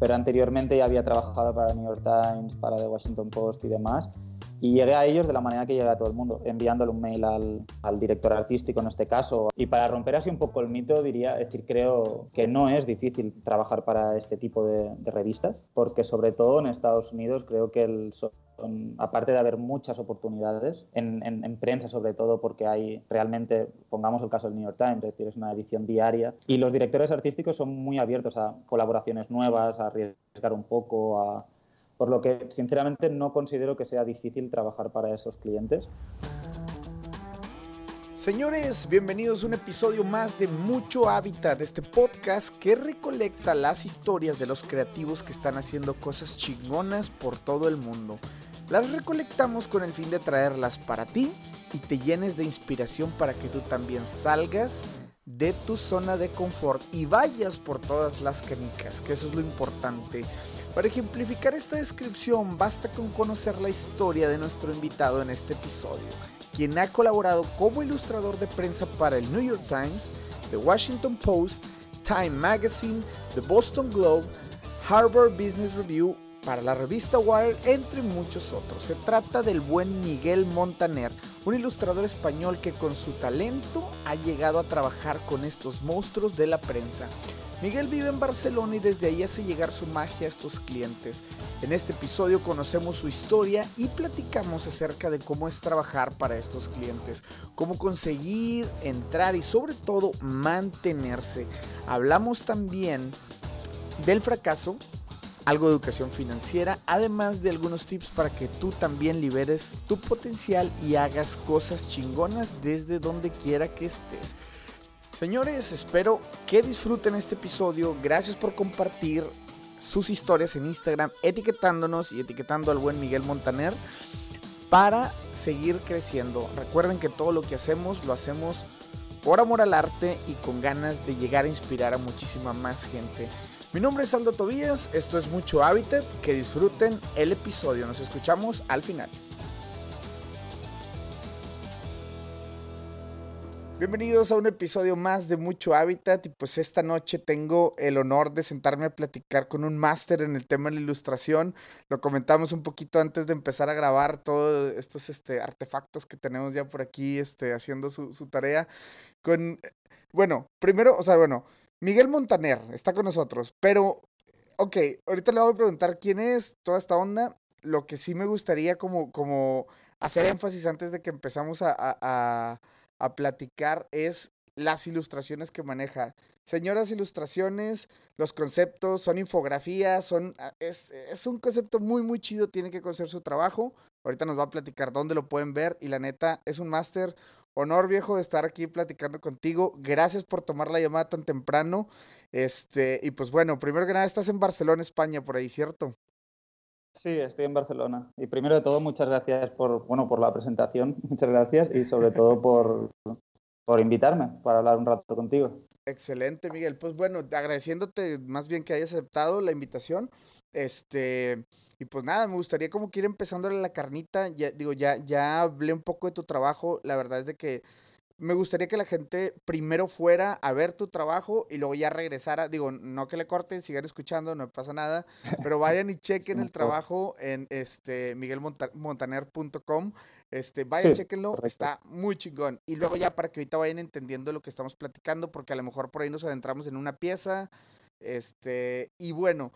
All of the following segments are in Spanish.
pero anteriormente ya había trabajado para New York Times, para The Washington Post y demás. Y llegué a ellos de la manera que llega a todo el mundo, enviándole un mail al, al, director artístico en este caso. Y para romper así un poco el mito, diría, es decir, creo que no es difícil trabajar para este tipo de, de revistas, porque sobre todo en Estados Unidos creo que el, aparte de haber muchas oportunidades, en, en, en, prensa sobre todo, porque hay realmente, pongamos el caso del New York Times, es decir, es una edición diaria, y los directores artísticos son muy abiertos a colaboraciones nuevas, a arriesgar un poco, por lo que sinceramente no considero que sea difícil trabajar para esos clientes. Señores, bienvenidos a un episodio más de Mucho Hábitat, este podcast que recolecta las historias de los creativos que están haciendo cosas chingonas por todo el mundo. Las recolectamos con el fin de traerlas para ti y te llenes de inspiración para que tú también salgas de tu zona de confort y vayas por todas las canicas, que eso es lo importante. Para ejemplificar esta descripción, basta con conocer la historia de nuestro invitado en este episodio, quien ha colaborado como ilustrador de prensa para el New York Times, The Washington Post, Time Magazine, The Boston Globe, Harvard Business Review, para la revista Wired, entre muchos otros. Se trata del buen Miguel Montaner, un ilustrador español que con su talento ha llegado a trabajar con estos monstruos de la prensa. Miguel vive en Barcelona y desde ahí hace llegar su magia a estos clientes. En este episodio conocemos su historia y platicamos acerca de cómo es trabajar para estos clientes, cómo conseguir entrar y sobre todo mantenerse. Hablamos también del fracaso, algo de educación financiera, además de algunos tips para que tú también liberes tu potencial y hagas cosas chingonas desde donde quiera que estés. Señores, espero que disfruten este episodio. Gracias por compartir sus historias en Instagram, etiquetándonos y etiquetando al buen Miguel Montaner para seguir creciendo. Recuerden que todo lo que hacemos lo hacemos por amor al arte y con ganas de llegar a inspirar a muchísima más gente. Mi nombre es Aldo Tobías, esto es Mucho Hábitat, que disfruten el episodio, nos escuchamos al final. Bienvenidos a un episodio más de Mucho Hábitat y pues esta noche tengo el honor de sentarme a platicar con un máster en el tema de la ilustración. Lo comentamos un poquito antes de empezar a grabar todos estos este, artefactos que tenemos ya por aquí este, haciendo su, su tarea. Con, bueno, primero, o sea, bueno, Miguel Montaner está con nosotros, pero, ok, ahorita le voy a preguntar quién es toda esta onda. Lo que sí me gustaría como, como hacer énfasis antes de que empezamos a, a, a platicar es las ilustraciones que maneja. Señoras ilustraciones, los conceptos, son infografías, son, ah, es, es, un concepto muy, muy chido, tiene que conocer su trabajo. Ahorita nos va a platicar dónde lo pueden ver y la neta es un máster honor viejo de estar aquí platicando contigo. Gracias por tomar la llamada tan temprano. Este, y pues bueno, primero que nada estás en Barcelona, España, por ahí, ¿cierto? Sí, estoy en Barcelona. Y primero de todo, muchas gracias por, bueno, por la presentación, muchas gracias y sobre todo por, por invitarme para hablar un rato contigo. Excelente, Miguel. Pues bueno, agradeciéndote más bien que hayas aceptado la invitación. Este, y pues nada, me gustaría como que ir empezándole la carnita. Ya, digo, ya, ya hablé un poco de tu trabajo. La verdad es de que me gustaría que la gente primero fuera a ver tu trabajo y luego ya regresara. Digo, no que le corten, sigan escuchando, no pasa nada. Pero vayan y chequen el trabajo en este miguelmontaner.com. Este, vayan, sí, chequenlo, está muy chingón. Y luego ya para que ahorita vayan entendiendo lo que estamos platicando, porque a lo mejor por ahí nos adentramos en una pieza. Este, y bueno,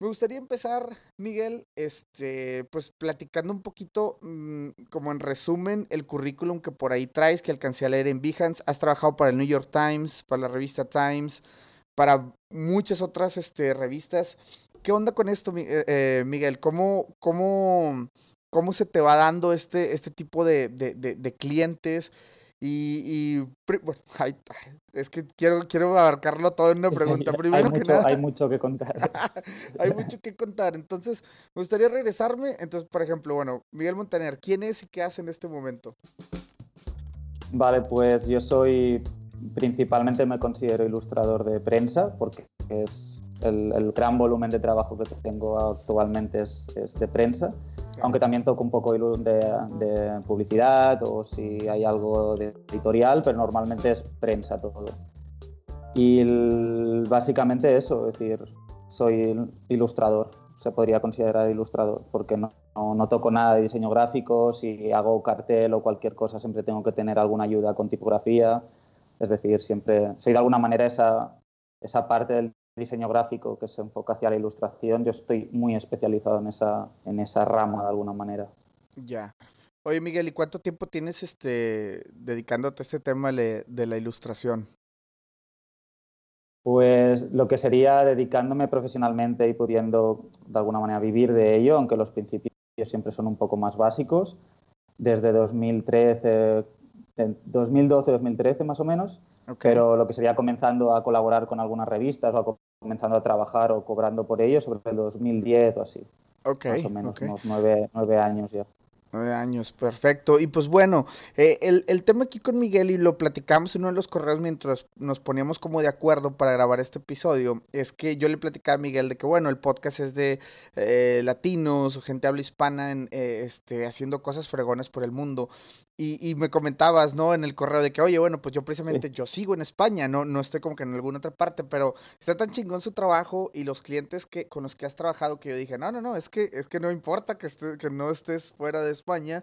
me gustaría empezar, Miguel, este, pues platicando un poquito, mmm, como en resumen, el currículum que por ahí traes, que alcancé a leer en Behance. Has trabajado para el New York Times, para la revista Times, para muchas otras este, revistas. ¿Qué onda con esto, eh, eh, Miguel? ¿Cómo, cómo, ¿Cómo se te va dando este, este tipo de, de, de, de clientes? Y, y, bueno, ay, es que quiero, quiero abarcarlo todo en una pregunta. Primero hay, mucho, que nada, hay mucho que contar. hay mucho que contar. Entonces, me gustaría regresarme. Entonces, por ejemplo, bueno, Miguel Montaner, ¿quién es y qué hace en este momento? Vale, pues yo soy, principalmente me considero ilustrador de prensa, porque es el, el gran volumen de trabajo que tengo actualmente es, es de prensa aunque también toco un poco de, publicidad o si hay algo de editorial, pero normalmente es prensa todo. Y básicamente eso, es decir, soy ilustrador, se podría considerar ilustrador, porque no, no, toco nada de diseño gráfico, si hago cartel o cualquier cosa siempre tengo que tener alguna ayuda con tipografía, es decir, siempre soy de alguna manera esa, esa parte del diseño gráfico que se enfoca hacia la ilustración, yo estoy muy especializado en esa, en esa rama de alguna manera. Ya. Oye Miguel, ¿y cuánto tiempo tienes este, dedicándote a este tema de la ilustración? Pues lo que sería dedicándome profesionalmente y pudiendo de alguna manera vivir de ello, aunque los principios siempre son un poco más básicos, desde 2013, 2012-2013 más o menos, pero lo que sería comenzando a colaborar con algunas revistas o comenzando a trabajar o cobrando por ello sobre el 2010 o así. más o menos, unos nueve años ya. Nueve años, perfecto. Y pues bueno, eh, el, el, tema aquí con Miguel, y lo platicamos en uno de los correos mientras nos poníamos como de acuerdo para grabar este episodio, es que yo le platicaba a Miguel de que bueno, el podcast es de eh, latinos o gente habla hispana en, eh, este, haciendo cosas fregones por el mundo. Y, y, me comentabas, ¿no? En el correo de que, oye, bueno, pues yo precisamente yo sigo en España, no, no estoy como que en alguna otra parte, pero está tan chingón su trabajo y los clientes que, con los que has trabajado que yo dije, no, no, no, es que, es que no importa que, esté, que no estés fuera de España,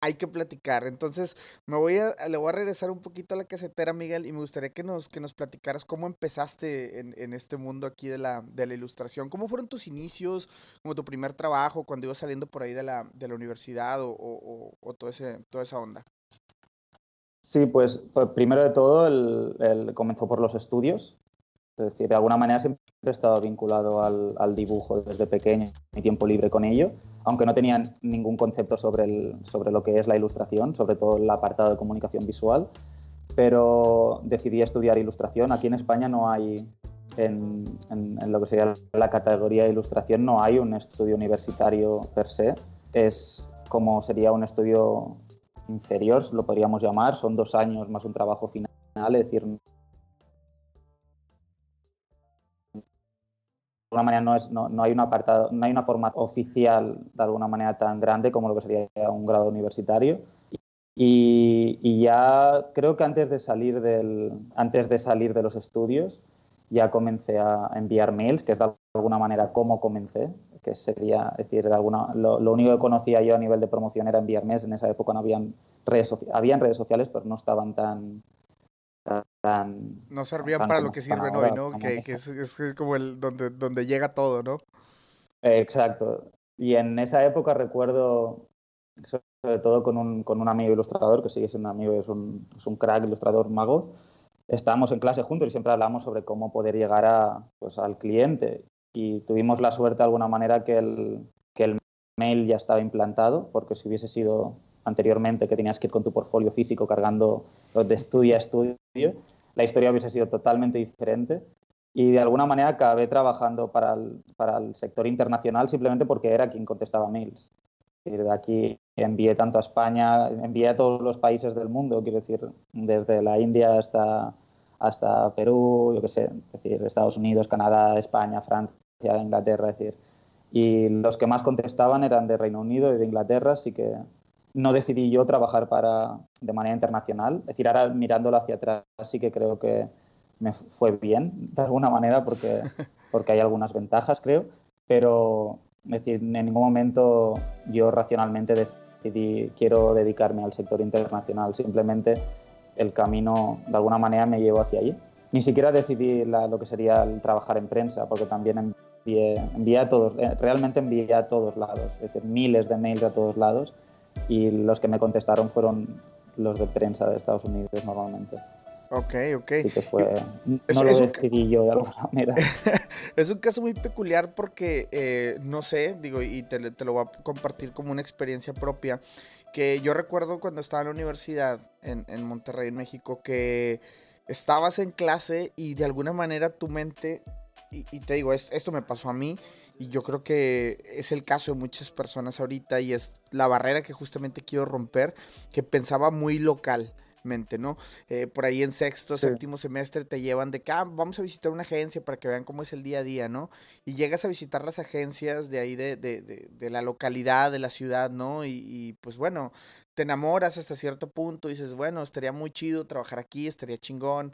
hay que platicar. Entonces, me voy a, le voy a regresar un poquito a la casetera, Miguel, y me gustaría que nos, que nos platicaras cómo empezaste en, en este mundo aquí de la, de la ilustración. ¿Cómo fueron tus inicios, como tu primer trabajo, cuando ibas saliendo por ahí de la, de la universidad o, o, o todo toda esa onda? Sí, pues, pues, primero de todo el, comenzó por los estudios. Es decir, de alguna manera siempre he estado vinculado al, dibujo desde pequeño, mi tiempo libre con ello, aunque no tenía ningún concepto sobre, el, sobre lo que es la ilustración, sobre todo el apartado de comunicación visual, pero decidí estudiar ilustración. Aquí en España no hay, en, en, lo que sería la categoría de ilustración, no hay un estudio universitario per se. Es como sería un estudio inferior, lo podríamos llamar, son dos años más un trabajo final, es decir, alguna manera no, es, no, no, hay un apartado, no hay una forma oficial de alguna manera tan grande como lo que sería un grado universitario. Y, y, ya creo que antes de salir del, antes de salir de los estudios ya comencé a enviar mails, que es de alguna manera cómo comencé que sería, decir, de alguna, lo, único que conocía yo a nivel de promoción era enviar En esa época no habían redes, habían redes sociales, pero no estaban tan... tan no servían para lo que sirven hoy, ¿no? Que, que es, como el donde, donde llega todo, ¿no? Exacto. Y en esa época recuerdo, sobre todo con un, con un amigo ilustrador, que sigue siendo amigo, es un, es un crack ilustrador mago, estábamos en clase juntos y siempre hablamos sobre cómo poder llegar a, pues, al cliente y tuvimos la suerte de alguna manera que el, que el mail ya estaba implantado, porque si hubiese sido anteriormente que tenías que ir con tu portfolio físico cargando de estudio a estudio, la historia hubiese sido totalmente diferente. Y de alguna manera acabé trabajando para el, para el sector internacional simplemente porque era quien contestaba mails. De aquí envié tanto a España, envié a todos los países del mundo, quiero decir, desde la India hasta, hasta Perú, yo qué sé, decir, Estados Unidos, Canadá, España, Francia, Inglaterra, es decir. Y los que más contestaban eran de Reino Unido y de Inglaterra, así que no decidí yo trabajar para, de manera internacional. Es decir, ahora mirándolo hacia atrás sí que creo que me fue bien, de alguna manera, porque, porque hay algunas ventajas, creo, pero es decir, en ningún momento yo racionalmente decidí quiero dedicarme al sector internacional, simplemente el camino de alguna manera me llevó hacia allí. Ni siquiera decidí lo que sería el trabajar en prensa, porque también envié, a todos, eh, realmente envié a todos lados, es decir, miles de mails a todos lados y los que me contestaron fueron los de prensa de Estados Unidos normalmente. Ok, ok. Así que fue. No lo decidí yo de alguna manera. es un caso muy peculiar porque, eh, no sé, digo, y te, te, lo voy a compartir como una experiencia propia. Que yo recuerdo cuando estaba en la universidad en, en Monterrey, en México, que estabas en clase y de alguna manera tu mente y, te digo, esto, me pasó a mí y yo creo que es el caso de muchas personas ahorita y es la barrera que justamente quiero romper, que pensaba muy localmente, ¿no? Eh, por ahí en sexto, séptimo semestre te llevan de que ah, vamos a visitar una agencia para que vean cómo es el día a día, ¿no? Y llegas a visitar las agencias de ahí de, de, de, la localidad, de la ciudad, ¿no? Y, y, pues bueno, te enamoras hasta cierto punto y dices, bueno, estaría muy chido trabajar aquí, estaría chingón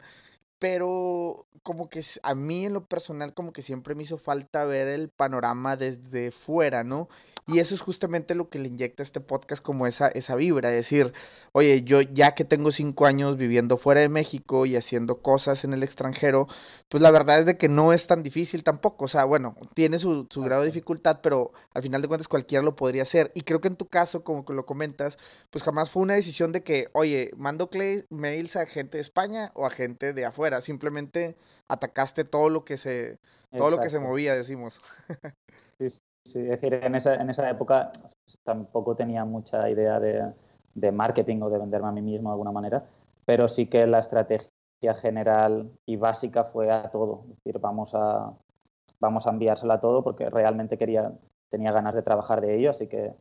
pero como que a mí en lo personal como que siempre me hizo falta ver el panorama desde fuera, ¿no? Y eso es justamente lo que le inyecta este podcast como esa, esa vibra, es decir, oye, yo ya que tengo cinco años viviendo fuera de México y haciendo cosas en el extranjero, pues la verdad es de que no es tan difícil tampoco, o sea, bueno, tiene su, su grado de dificultad, pero al final de cuentas cualquiera lo podría hacer. Y creo que en tu caso, como que lo comentas, pues jamás fue una decisión de que, oye, mando mails a gente de España o a gente de afuera, simplemente atacaste todo lo que se, todo lo que se movía, decimos. sí, sí, es decir, en esa, en esa época tampoco tenía mucha idea de, de marketing o de venderme a mí mismo de alguna manera, pero sí que la estrategia general y básica fue a todo. Es decir, vamos a, vamos a enviársela a todo porque realmente quería, tenía ganas de trabajar de ello, así que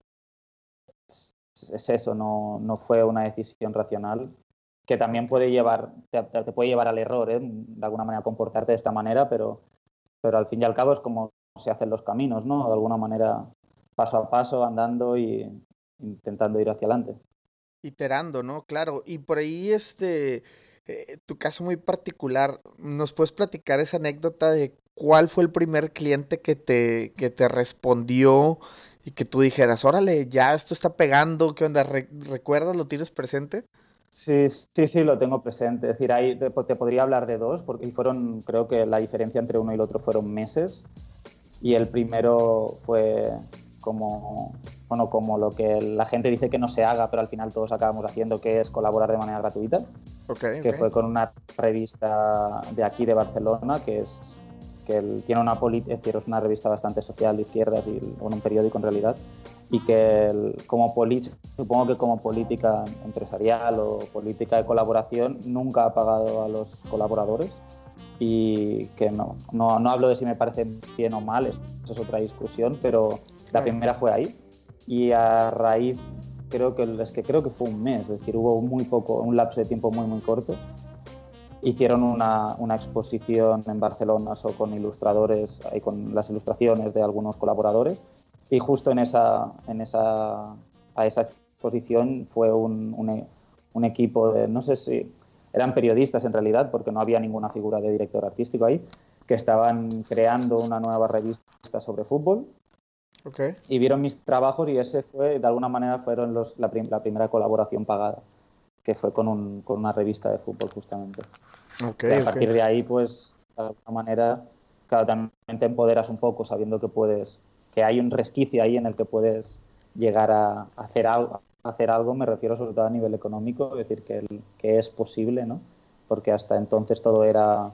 es eso, no, no fue una decisión racional que también puede llevar, te, puede llevar al error, ¿eh? de alguna manera comportarte de esta manera, pero, pero al fin y al cabo es como se hacen los caminos, ¿no? De alguna manera, paso a paso, andando y intentando ir hacia adelante. Iterando, ¿no? Claro. Y por ahí, este, eh, tu caso muy particular, ¿nos puedes platicar esa anécdota de cuál fue el primer cliente que te, que te respondió y que tú dijeras, órale, ya esto está pegando, ¿qué onda? ¿Recuerdas? ¿Lo tienes presente? Sí, sí, sí, lo tengo presente. Es decir, ahí te, podría hablar de dos, porque fueron, creo que la diferencia entre uno y el otro fueron meses. Y el primero fue como, bueno, como lo que la gente dice que no se haga, pero al final todos acabamos haciendo, que es colaborar de manera gratuita. que fue con una revista de aquí de Barcelona, que es que tiene una es una revista bastante social de izquierdas y un periódico en realidad, y que como supongo que como política empresarial o política de colaboración nunca ha pagado a los colaboradores y que no, no, hablo de si me parece bien o mal, eso es otra discusión, pero la primera fue ahí y a raíz creo que es que creo que fue un mes, es decir, hubo muy poco, un lapso de tiempo muy muy corto. Hicieron una, una exposición en Barcelona con ilustradores y con las ilustraciones de algunos colaboradores y justo en esa, en esa, a esa exposición fue un, un, equipo de, no sé si eran periodistas en realidad, porque no había ninguna figura de director artístico ahí, que estaban creando una nueva revista sobre fútbol. Okay. Y vieron mis trabajos y ese fue, de alguna manera, fueron los, la, la primera colaboración pagada, que fue con, un, con una revista de fútbol justamente. Okay, a partir de ahí, pues, de alguna manera, claro, también te empoderas un poco sabiendo que puedes que hay un resquicio ahí en el que puedes llegar a hacer algo, hacer algo me refiero sobre todo a nivel económico, es decir, que, que es posible, ¿no? Porque hasta entonces todo era,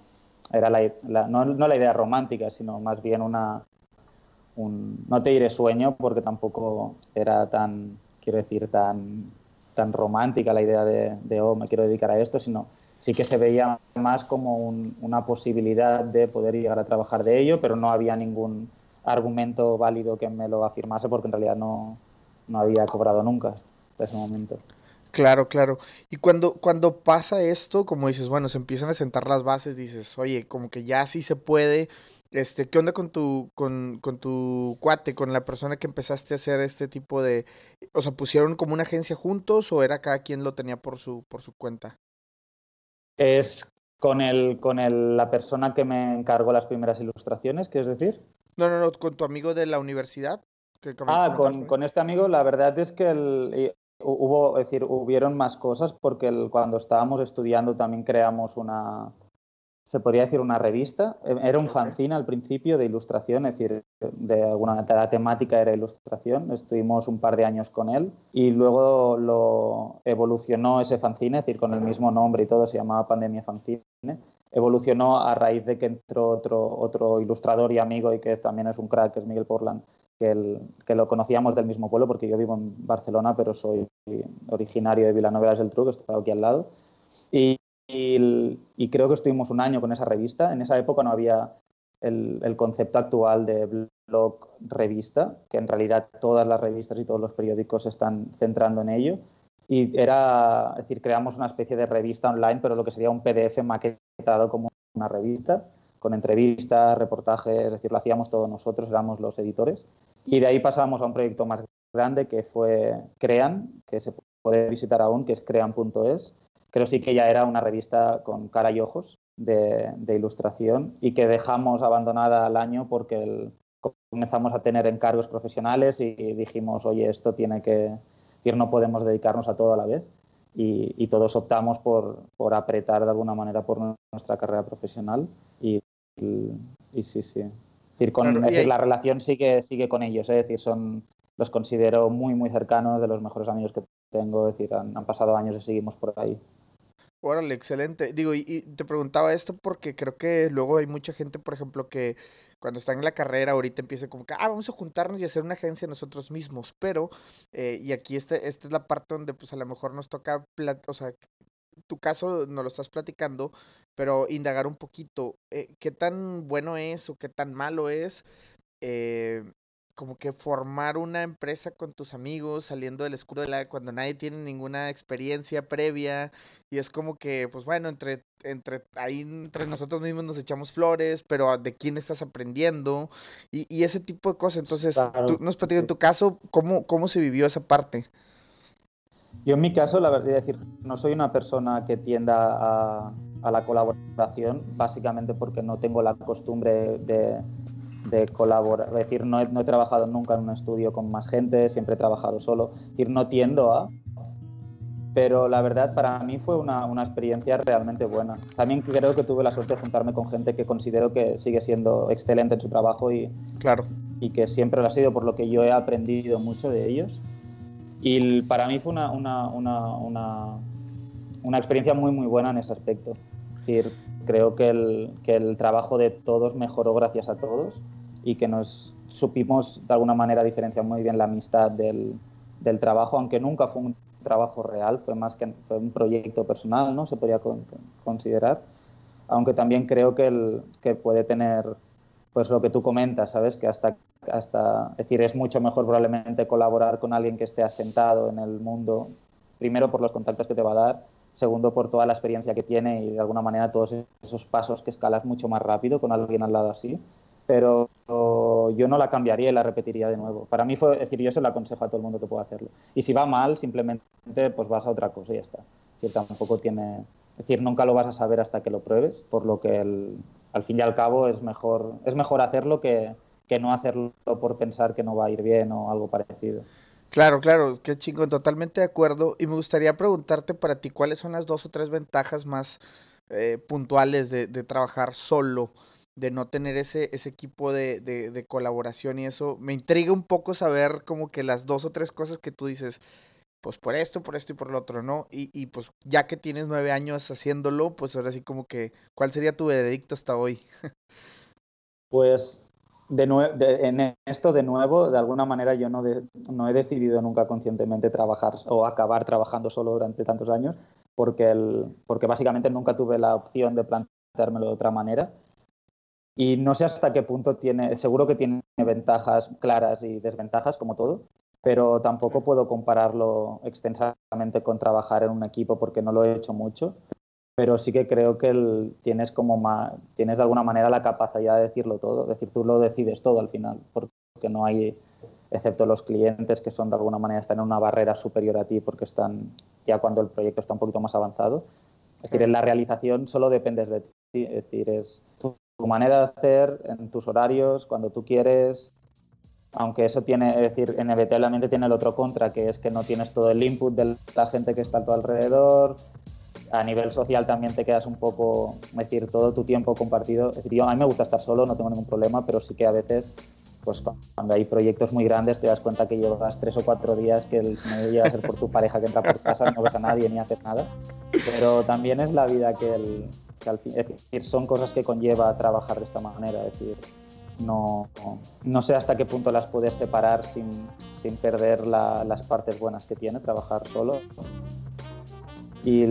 era la, no, la idea romántica, sino más bien una, un, no te diré sueño, porque tampoco era tan, quiero decir, tan, tan romántica la idea de, de, oh, me quiero dedicar a esto, sino sí que se veía más como una posibilidad de poder llegar a trabajar de ello, pero no había ningún argumento válido que me lo afirmase porque en realidad no, no había cobrado nunca hasta ese momento. Claro, claro. Y cuando, cuando pasa esto, como dices, bueno, se empiezan a sentar las bases, dices, oye, como que ya sí se puede. Este, ¿qué onda con tu, con, con tu cuate, con la persona que empezaste a hacer este tipo de. O sea, pusieron como una agencia juntos o era cada quien lo tenía por su, por su cuenta? Es con el, con el, la persona que me encargó las primeras ilustraciones, ¿quieres decir? No, no, no, con tu amigo de la universidad. ah, con, con, este amigo, la verdad es que el, hubo, es decir, hubieron más cosas porque el, cuando estábamos estudiando también creamos una, se podría decir una revista. E, era un fanzine al principio de ilustración, es decir, de alguna la temática era ilustración. Estuvimos un par de años con él y luego lo evolucionó ese fanzine, es decir, con el mismo nombre y todo, se llamaba Pandemia Fanzine evolucionó a raíz de que entró otro, otro ilustrador y amigo y que también es un crack, que es Miguel Portland, que, que lo conocíamos del mismo pueblo porque yo vivo en Barcelona, pero soy originario de Villanueva del Truc, está aquí al lado. Y, creo que estuvimos un año con esa revista. En esa época no había el, el, concepto actual de blog revista, que en realidad todas las revistas y todos los periódicos se están centrando en ello. Y era, es decir, creamos una especie de revista online, pero lo que sería un PDF maquetado como una revista, con entrevistas, reportajes, es decir, lo hacíamos todos nosotros, éramos los editores. Y de ahí pasamos a un proyecto más grande que fue Crean, que se puede visitar aún, que es crean.es, pero sí que ya era una revista con cara y ojos, de, ilustración y que dejamos abandonada al año porque comenzamos a tener encargos profesionales y dijimos, oye, esto tiene que, no podemos dedicarnos a todo a la vez. Y, todos optamos por, por, apretar de alguna manera por nuestra carrera profesional y, y, sí, sí. decir, con, decir, la relación sigue, sigue con ellos, ¿eh? es decir, son, los considero muy, muy cercanos, de los mejores amigos que tengo, es decir, han, han pasado años y seguimos por ahí. Órale, excelente. Digo, y, te preguntaba esto porque creo que luego hay mucha gente, por ejemplo, que cuando está en la carrera ahorita empieza como que, ah, vamos a juntarnos y hacer una agencia nosotros mismos. Pero, eh, y aquí este, esta es la parte donde pues a lo mejor nos toca, o sea, tu caso no lo estás platicando, pero indagar un poquito, eh, qué tan bueno es o qué tan malo es eh, como que formar una empresa con tus amigos saliendo del escudo de la cuando nadie tiene ninguna experiencia previa y es como que pues bueno entre entre ahí entre nosotros mismos nos echamos flores pero de quién estás aprendiendo y, y ese tipo de cosas. Entonces tú nos platicas en tu caso cómo cómo se vivió esa parte yo en mi caso la verdad es decir no soy una persona que tienda a, a la colaboración básicamente porque no tengo la costumbre de de colaborar. Es decir, no he, no he, trabajado nunca en un estudio con más gente, siempre he trabajado solo. Es decir, no tiendo a. Pero la verdad, para mí fue una, una, experiencia realmente buena. También creo que tuve la suerte de juntarme con gente que considero que sigue siendo excelente en su trabajo y, claro. y que siempre lo ha sido, por lo que yo he aprendido mucho de ellos. Y para mí fue una, una, una, una experiencia muy, muy buena en ese aspecto. Es decir, creo que el, que el trabajo de todos mejoró gracias a todos y que nos supimos de alguna manera diferenciar muy bien la amistad del, del trabajo, aunque nunca fue un trabajo real, fue más que fue un proyecto personal, ¿no? Se podría considerar, aunque también creo que, el, que puede tener, pues lo que tú comentas, ¿sabes? Que hasta, hasta, es decir, es mucho mejor probablemente colaborar con alguien que esté asentado en el mundo, primero por los contactos que te va a dar, segundo por toda la experiencia que tiene y de alguna manera todos esos pasos que escalas mucho más rápido con alguien al lado así pero yo no la cambiaría y la repetiría de nuevo. Para mí fue decir, yo se lo aconsejo a todo el mundo que pueda hacerlo. Y si va mal, simplemente pues vas a otra cosa y ya está. Que tampoco tiene, es decir, nunca lo vas a saber hasta que lo pruebes, por lo que al fin y al cabo es mejor, es mejor hacerlo que, que no hacerlo por pensar que no va a ir bien o algo parecido. Claro, claro, qué chingón, totalmente de acuerdo. Y me gustaría preguntarte para ti cuáles son las dos o tres ventajas más eh, puntuales de, de trabajar solo de no tener ese, ese equipo de, de, colaboración y eso. Me intriga un poco saber como que las dos o tres cosas que tú dices, pues por esto, por esto y por lo otro, ¿no? Y, y pues ya que tienes nueve años haciéndolo, pues ahora sí como que, ¿cuál sería tu veredicto hasta hoy? pues de, en esto de nuevo, de alguna manera yo no, he decidido nunca conscientemente trabajar o acabar trabajando solo durante tantos años, porque, porque básicamente nunca tuve la opción de planteármelo de otra manera y no sé hasta qué punto tiene, seguro que tiene ventajas claras y desventajas, como todo, pero tampoco puedo compararlo extensamente con trabajar en un equipo porque no lo he hecho mucho. Pero sí que creo que tienes, como tienes de alguna manera la capacidad de decirlo todo, es decir, tú lo decides todo al final, porque no hay, excepto los clientes que son de alguna manera están en una barrera superior a ti porque están ya cuando el proyecto está un poquito más avanzado. Es decir, en la realización solo dependes de ti, es decir, es tu manera de hacer, en tus horarios, cuando tú quieres, aunque eso tiene, es decir, inevitablemente tiene el otro contra, que es que no tienes todo el input de la gente que está a tu alrededor, a nivel social también te quedas un poco, es decir, todo tu tiempo compartido, es decir, yo, a mí me gusta estar solo, no tengo ningún problema, pero sí que a veces, pues cuando hay proyectos muy grandes te das cuenta que llevas tres o cuatro días que el sonido llega a ser por tu pareja que entra por casa, no ves a nadie ni haces nada, pero también es la vida que el, es decir, son cosas que conlleva trabajar de esta manera, es decir, no, no sé hasta qué punto las puedes separar sin, sin perder las partes buenas que tiene trabajar solo. Y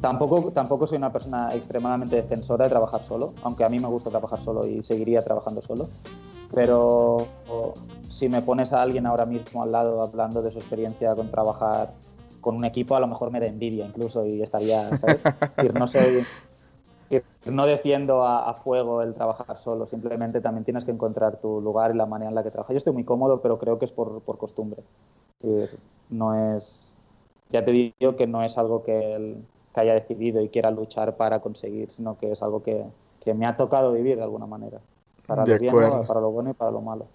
tampoco, tampoco soy una persona extremadamente defensora de trabajar solo, aunque a mí me gusta trabajar solo y seguiría trabajando solo. Pero si me pones a alguien ahora mismo al lado hablando de su experiencia con trabajar con un equipo, a lo mejor me da envidia incluso y estaría, ¿sabes? no soy, no defiendo a, fuego el trabajar solo, simplemente también tienes que encontrar tu lugar y la manera en la que trabajas. Yo estoy muy cómodo, pero creo que es por, por costumbre. no es, ya te digo que no es algo que, que haya decidido y quiera luchar para conseguir, sino que es algo que, que me ha tocado vivir de alguna manera, para lo bien, para lo bueno y para lo malo.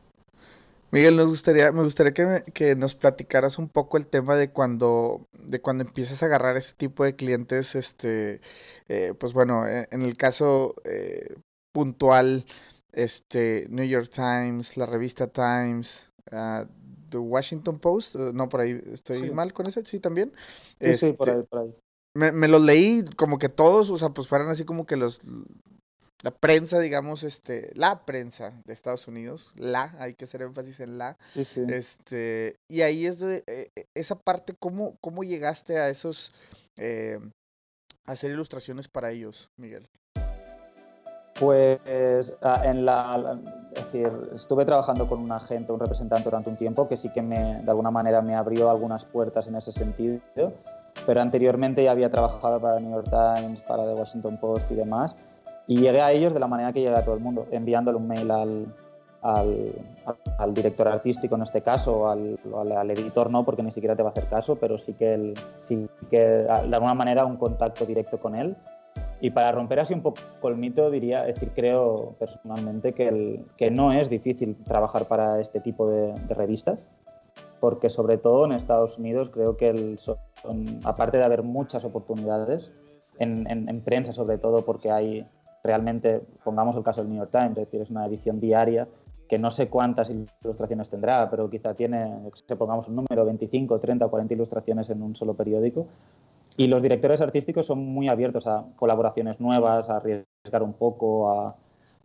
Miguel, nos gustaría, me gustaría que, que, nos platicaras un poco el tema de cuando, de cuando empiezas a agarrar ese tipo de clientes, este, eh, pues bueno, e, en, el caso eh, puntual, este, New York Times, la revista Times, uh, Washington Post, uh, no, por ahí estoy mal con eso, sí, también. Sí, sí, por ahí, por ahí. Me, me los leí como que todos, o sea, pues fueran así como que los la prensa, digamos, este, la prensa de Estados Unidos, la, hay que hacer énfasis en la. Este, y ahí es de eh, eh, esa parte, ¿cómo, cómo llegaste a esos, eh, a hacer ilustraciones para ellos, Miguel? Pues ah, en la, es decir, estuve trabajando con un agente, un representante durante un tiempo que sí que me, de alguna manera me abrió algunas puertas en ese sentido, pero anteriormente ya había trabajado para New York Times, para The Washington Post y demás, y llegué a ellos de la manera que llega a todo el mundo, enviándole un mail al, al, al director artístico en este caso, al, al, editor no, porque ni siquiera te va a hacer caso, pero sí que, el, sí que de alguna manera un contacto directo con él. Y para romper así un poco el mito, diría, decir, creo personalmente que, el, que no es difícil trabajar para este tipo de, de revistas, porque sobre todo en Estados Unidos creo que el, son, aparte de haber muchas oportunidades, en, en, en, prensa sobre todo porque hay realmente, pongamos el caso del New York Times, es decir, es una edición diaria que no sé cuántas ilustraciones tendrá, pero quizá tiene, pongamos un número, 25, 30 o 40 ilustraciones en un solo periódico. Y los directores artísticos son muy abiertos a colaboraciones nuevas, a arriesgar un poco, a...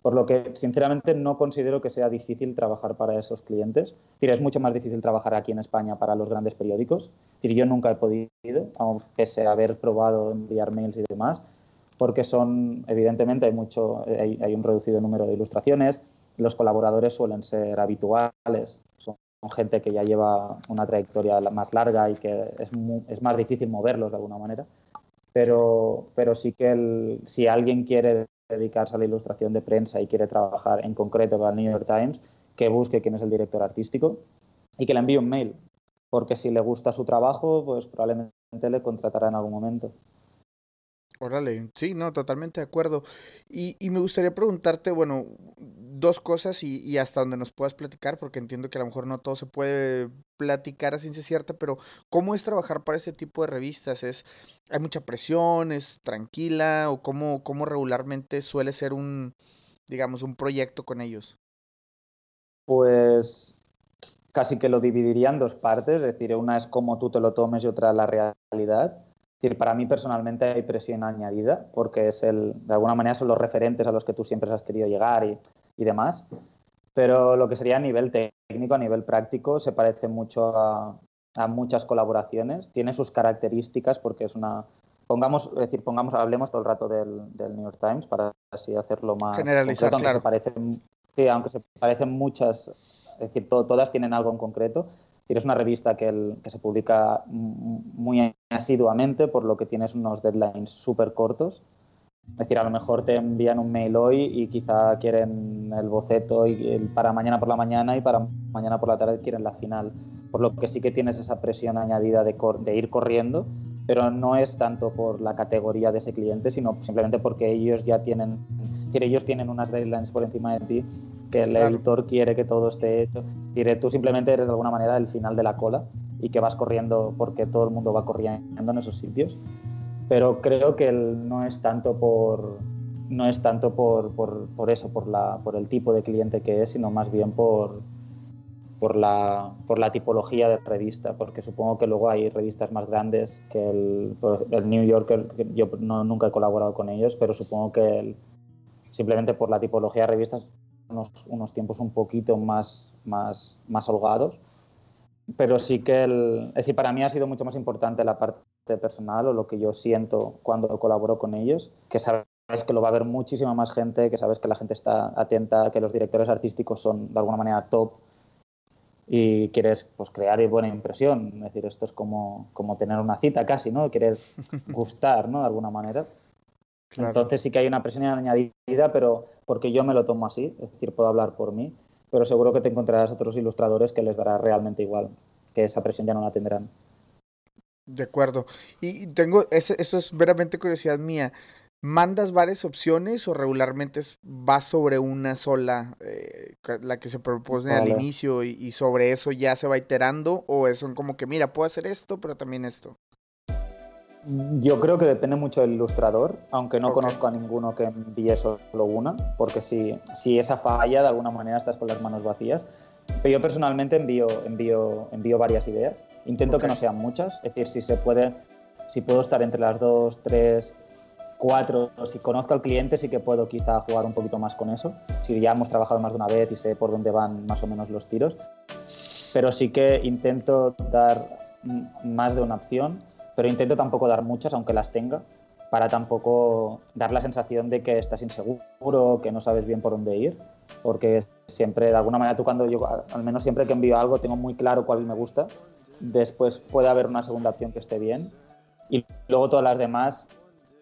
por lo que sinceramente no considero que sea difícil trabajar para esos clientes. Es, es mucho más difícil trabajar aquí en España para los grandes periódicos. Yo nunca he podido, aunque sea haber probado enviar mails y demás, porque son, evidentemente, hay, mucho, hay, un reducido número de ilustraciones, los colaboradores suelen ser habituales, son gente que ya lleva una trayectoria más larga y que es, más difícil moverlos de alguna manera, pero, pero sí que si alguien quiere dedicarse a la ilustración de prensa y quiere trabajar en concreto para el New York Times, que busque quién es el director artístico y que le envíe un mail, porque si le gusta su trabajo, pues probablemente le contratará en algún momento. Órale, sí, no, totalmente de acuerdo. Y, y me gustaría preguntarte, bueno, dos cosas y, y, hasta donde nos puedas platicar, porque entiendo que a lo mejor no todo se puede platicar a ciencia cierta, pero ¿cómo es trabajar para ese tipo de revistas? ¿Es, ¿Hay mucha presión? ¿Es tranquila? ¿O cómo, cómo regularmente suele ser un, digamos, un proyecto con ellos? Pues casi que lo dividiría en dos partes, es decir, una es cómo tú te lo tomes y otra la realidad decir, para mí personalmente hay presión añadida, porque es el, de alguna manera son los referentes a los que tú siempre has querido llegar y, y demás. Pero lo que sería a nivel técnico, a nivel práctico, se parece mucho a, a muchas colaboraciones. Tiene sus características porque es una, pongamos, es decir, pongamos, hablemos todo el rato del, del, New York Times para así hacerlo más generalizar, concreto, claro. Se parecen, sí, aunque se parecen muchas, es decir, to, todas tienen algo en concreto. Es una revista que, se publica muy asiduamente, por lo que tienes unos deadlines súper cortos. Es decir, a lo mejor te envían un mail hoy y quizá quieren el boceto y para mañana por la mañana y para mañana por la tarde quieren la final. Por lo que sí que tienes esa presión añadida de ir corriendo, pero no es tanto por la categoría de ese cliente, sino simplemente porque ellos ya tienen, ellos tienen unas deadlines por encima de ti que el claro. editor quiere que todo esté hecho. Tú simplemente eres de alguna manera el final de la cola y que vas corriendo porque todo el mundo va corriendo en esos sitios. Pero creo que no es tanto por no es tanto por, por, por, eso, por, la, por el tipo de cliente que es, sino más bien por, por, la, por la tipología de revista, porque supongo que luego hay revistas más grandes que el, el New Yorker, yo no, nunca he colaborado con ellos, pero supongo que el, simplemente por la tipología de revistas unos, unos tiempos un poquito más, más, más holgados. Pero sí que, el, es decir, para mí ha sido mucho más importante la parte personal o lo que yo siento cuando colaboro con ellos, que sabes que lo va a ver muchísima más gente, que sabes que la gente está atenta, que los directores artísticos son de alguna manera top y quieres pues, crear buena impresión. Es decir, esto es como, como tener una cita casi, ¿no? Quieres gustar, ¿no? De alguna manera. Claro. Entonces sí que hay una presión añadida, pero porque yo me lo tomo así, es decir, puedo hablar por mí, pero seguro que te encontrarás otros ilustradores que les dará realmente igual, que esa presión ya no la tendrán. De acuerdo. Y tengo, eso, eso es veramente curiosidad mía. ¿Mandas varias opciones o regularmente vas sobre una sola, eh, la que se propone al inicio y, sobre eso ya se va iterando? ¿O son como que, mira, puedo hacer esto, pero también esto? Yo creo que depende mucho del ilustrador, aunque no conozco a ninguno que envíe solo una, porque si, si esa falla, de alguna manera estás con las manos vacías. Pero yo personalmente envío, envío, envío varias ideas. Intento que no sean muchas, es decir, si se puede, si puedo estar entre las dos, tres cuatro, si conozco al cliente sí que puedo quizá jugar un poquito más con eso, si ya hemos trabajado más de una vez y sé por dónde van más o menos los tiros, pero sí que intento dar más de una opción, pero intento tampoco dar muchas, aunque las tenga, para tampoco dar la sensación de que estás inseguro, que no sabes bien por dónde ir, porque siempre, de alguna manera, tú cuando yo, al menos siempre que envío algo, tengo muy claro cuál me gusta, después puede haber una segunda opción que esté bien, y luego todas las demás,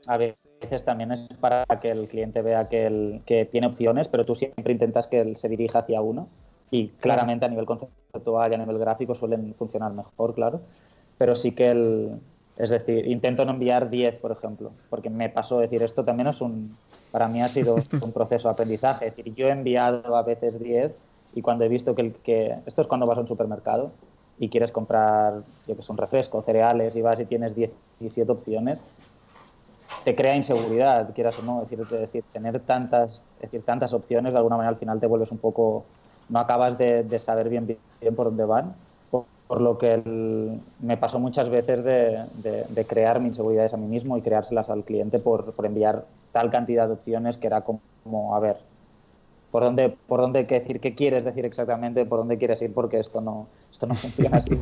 a veces también es para que el cliente vea que, el, que tiene opciones, pero tú siempre intentas que él se dirija hacia uno y claramente a nivel conceptual y a nivel gráfico suelen funcionar mejor, claro, pero sí que el, es decir, intento no enviar 10, por ejemplo, porque me pasó decir esto también es un, para mí ha sido un proceso de aprendizaje, es decir, yo he enviado a veces 10 y cuando he visto que, el, que esto es cuando vas a un supermercado y quieres comprar, yo que sé, un refresco, cereales y vas y tienes 10, 17 opciones, te crea inseguridad, quieras o no. Es decir, decir, tener tantas, decir, tantas opciones, de alguna manera al final te vuelves un poco, no acabas de, saber bien, bien, por dónde van. Por, lo que me pasó muchas veces de, de, crear mis inseguridades a mí mismo y creárselas al cliente por, enviar tal cantidad de opciones que era como, a ver, por dónde, por dónde decir, qué quieres decir exactamente, por dónde quieres ir, porque esto no, esto no funciona así.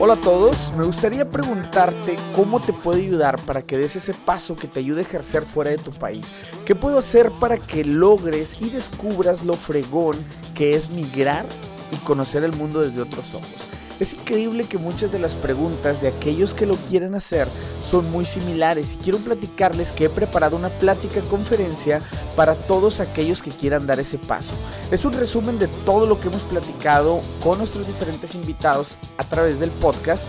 Hola a todos, me gustaría preguntarte cómo te puede ayudar para que des ese paso que te ayude a ejercer fuera de tu país. ¿Qué puedo hacer para que logres y descubras lo fregón que es migrar conocer el mundo desde otros ojos? Es increíble que muchas de las preguntas de aquellos que lo quieren hacer son muy similares y quiero platicarles que he preparado una plática conferencia para todos aquellos que quieran dar ese paso. Es un resumen de todo lo que hemos platicado con nuestros diferentes invitados a través del podcast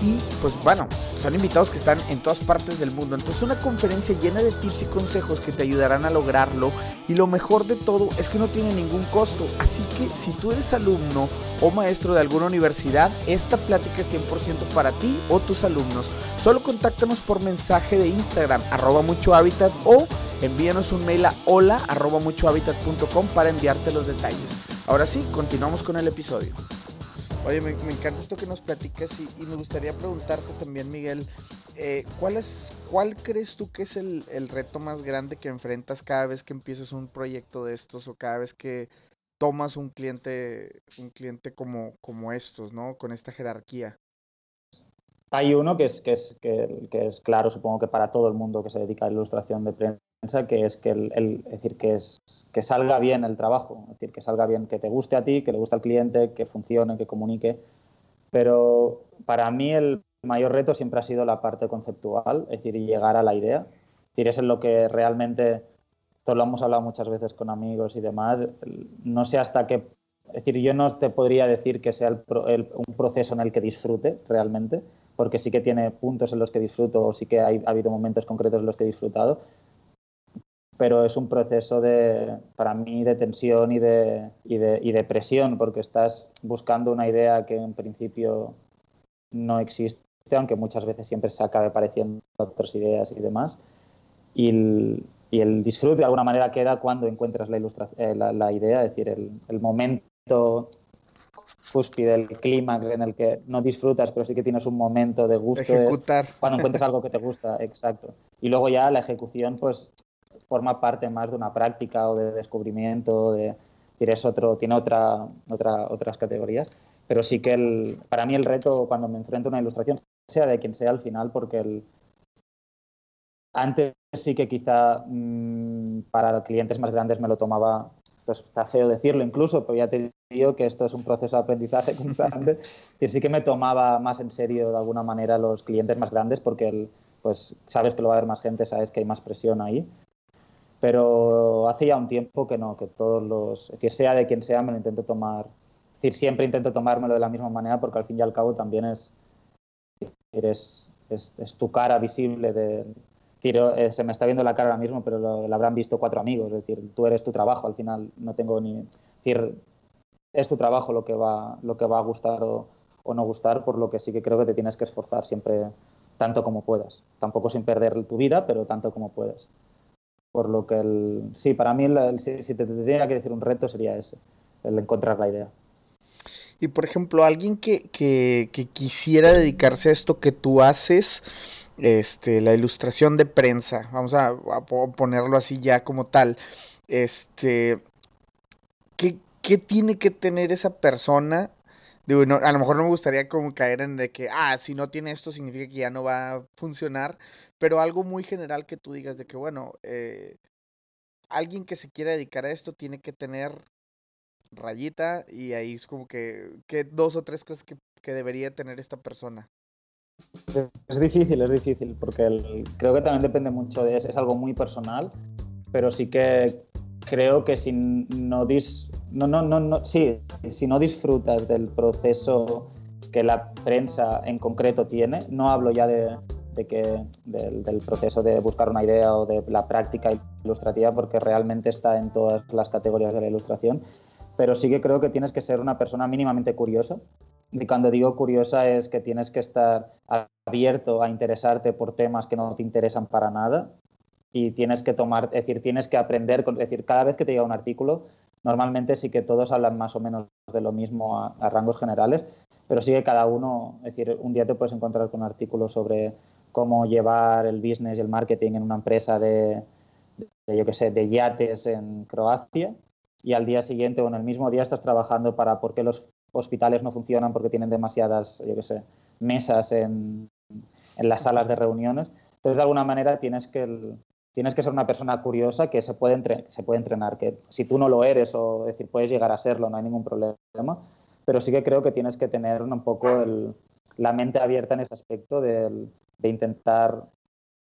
y pues bueno, son invitados que están en todas partes del mundo. Entonces una conferencia llena de tips y consejos que te ayudarán a lograrlo. Y lo mejor de todo es que no tiene ningún costo. Así que si tú eres alumno o maestro de alguna universidad, esta plática es 100% para ti o tus alumnos. Solo contáctanos por mensaje de Instagram, arroba mucho hábitat o envíanos un mail a hola arroba para enviarte los detalles. Ahora sí, continuamos con el episodio. Oye, me, encanta esto que nos platicas y, me gustaría preguntarte también, Miguel, eh, ¿cuál, es, ¿cuál crees tú que es el, reto más grande que enfrentas cada vez que empiezas un proyecto de estos o cada vez que tomas un cliente, un cliente como, como estos, ¿no? Con esta jerarquía. Hay uno que es, que, es, que, es claro, supongo que para todo el mundo que se dedica a la ilustración de prensa, que es que el, decir que es que salga bien el trabajo, es decir, que salga bien, que te guste a ti, que le guste al cliente, que funcione, que comunique. Pero para mí el mayor reto siempre ha sido la parte conceptual, es decir, llegar a la idea. Es decir, eso es lo que realmente, esto lo hemos hablado muchas veces con amigos y demás, no sé hasta qué, es decir, yo no te podría decir que sea un proceso en el que disfrute realmente, porque sí que tiene puntos en los que disfruto sí que ha habido momentos concretos en los que he disfrutado, pero es un proceso de, para mí de tensión y de, y de, y de presión, porque estás buscando una idea que en principio no existe, aunque muchas veces siempre se acabe pareciendo otras ideas y demás. Y el, y el disfrute de alguna manera queda cuando encuentras la, eh, la, idea, es decir, el, el momento cúspide, el clímax en el que no disfrutas, pero sí que tienes un momento de gusto. Ejecutar. cuando encuentres algo que te gusta, exacto. Y luego ya la ejecución, pues forma parte más de una práctica o de descubrimiento, de, es otro, tiene otra, otra, otras categorías. Pero sí que el, para mí el reto cuando me enfrento a una ilustración, sea de quien sea al final, porque el, antes sí que quizá mmm, para clientes más grandes me lo tomaba, esto está feo decirlo incluso, pero ya te digo que esto es un proceso de aprendizaje constante, y sí que me tomaba más en serio de alguna manera los clientes más grandes porque el, pues sabes que lo va a haber más gente, sabes que hay más presión ahí pero hace ya un tiempo que no, que todos los, que sea de quien sea, me lo intento tomar decir, siempre intento tomármelo de la misma manera porque al fin y al cabo también es, eres, es, tu cara visible de... Eh, se me está viendo la cara ahora mismo, pero lo, habrán visto cuatro amigos. Es decir, tú eres tu trabajo, al final no tengo ni... Es decir, es tu trabajo lo que va, lo que va a gustar o, o no gustar, por lo que sí que creo que te tienes que esforzar siempre tanto como puedas. Tampoco sin perder tu vida, pero tanto como puedas. Por lo que el, sí, para mí si, te tendría que decir un reto sería ese, el encontrar la idea. Y por ejemplo, alguien que, que, quisiera dedicarse a esto que tú haces, este, la ilustración de prensa, vamos a, ponerlo así ya como tal, este, ¿qué, ¿qué, tiene que tener esa persona A lo mejor no me gustaría como caer en de que, ah, si no tiene esto significa que ya no va a funcionar, pero algo muy general que tú digas de que, bueno, eh, alguien que se quiera dedicar a esto tiene que tener rayita y ahí es como que, que dos o tres cosas que, que debería tener esta persona. Es difícil, es difícil, porque creo que también depende mucho de eso, es algo muy personal, pero sí que creo que si no dis, no, no, no, no, sí, si no disfrutas del proceso que la prensa en concreto tiene, no hablo ya de, que, del, proceso de buscar una idea o de la práctica ilustrativa, porque realmente está en todas las categorías de la ilustración, pero sí que creo que tienes que ser una persona mínimamente curiosa. Y cuando digo curiosa es que tienes que estar abierto a interesarte por temas que no te interesan para nada y tienes que tomar, decir, tienes que aprender, es decir, cada vez que te llega un artículo, normalmente sí que todos hablan más o menos de lo mismo a, rangos generales, pero sí que cada uno, es decir, un día te puedes encontrar con un artículo sobre cómo llevar el business y el marketing en una empresa de, yo qué sé, de yates en Croacia y al día siguiente o en el mismo día estás trabajando para por qué los hospitales no funcionan porque tienen demasiadas, yo qué sé, mesas en, en las salas de reuniones. Entonces, de alguna manera, tienes que, tienes que ser una persona curiosa que se puede, entrenar, que si tú no lo eres o decir, puedes llegar a serlo, no hay ningún problema, pero sí que creo que tienes que tener un poco la mente abierta en ese aspecto de, de intentar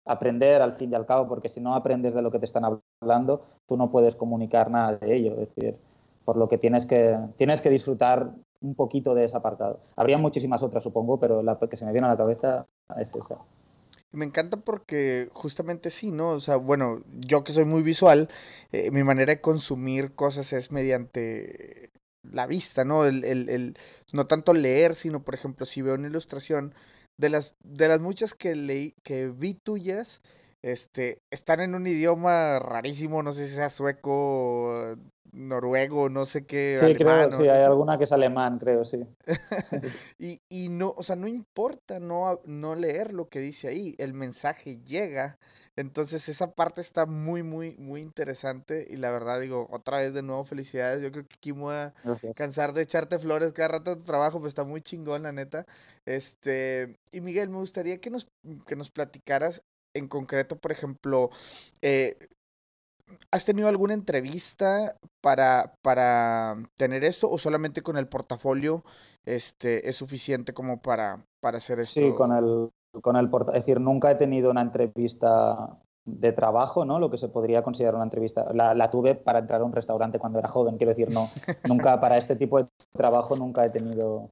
aprender al fin y al cabo, porque si no aprendes de lo que te están hablando, tú no puedes comunicar nada de ello. Es decir, por lo que tienes que, tienes que disfrutar un poquito de ese apartado. Habría muchísimas otras, supongo, pero la que se me viene a la cabeza es esa. Me encanta porque justamente sí, ¿no? O sea, bueno, yo que soy muy visual, eh, mi manera de consumir cosas es mediante la vista, ¿no? El, el, el, no tanto leer, sino, por ejemplo, si veo una ilustración, de las, de las muchas que leí, que vi tuyas, este, están en un idioma rarísimo, no sé si sea sueco, noruego, no sé qué. Sí, creo, sí, hay alguna que es alemán, creo, sí. y, y no, o sea, no importa no, no leer lo que dice ahí, el mensaje llega. Entonces esa parte está muy, muy, muy interesante y la verdad digo, otra vez de nuevo felicidades. Yo creo que aquí me voy a cansar de echarte flores cada rato de tu trabajo, pero está muy chingón, la neta. Este, y Miguel, me gustaría que nos, que nos platicaras en concreto, por ejemplo, eh, ¿Has tenido alguna entrevista para, para tener esto o solamente con el portafolio este, es suficiente como para, para hacer esto? Sí, con el, con el portafolio. Es decir, nunca he tenido una entrevista de trabajo, ¿no? Lo que se podría considerar una entrevista. La, la, tuve para entrar a un restaurante cuando era joven, quiero decir, no, nunca para este tipo de trabajo nunca he tenido.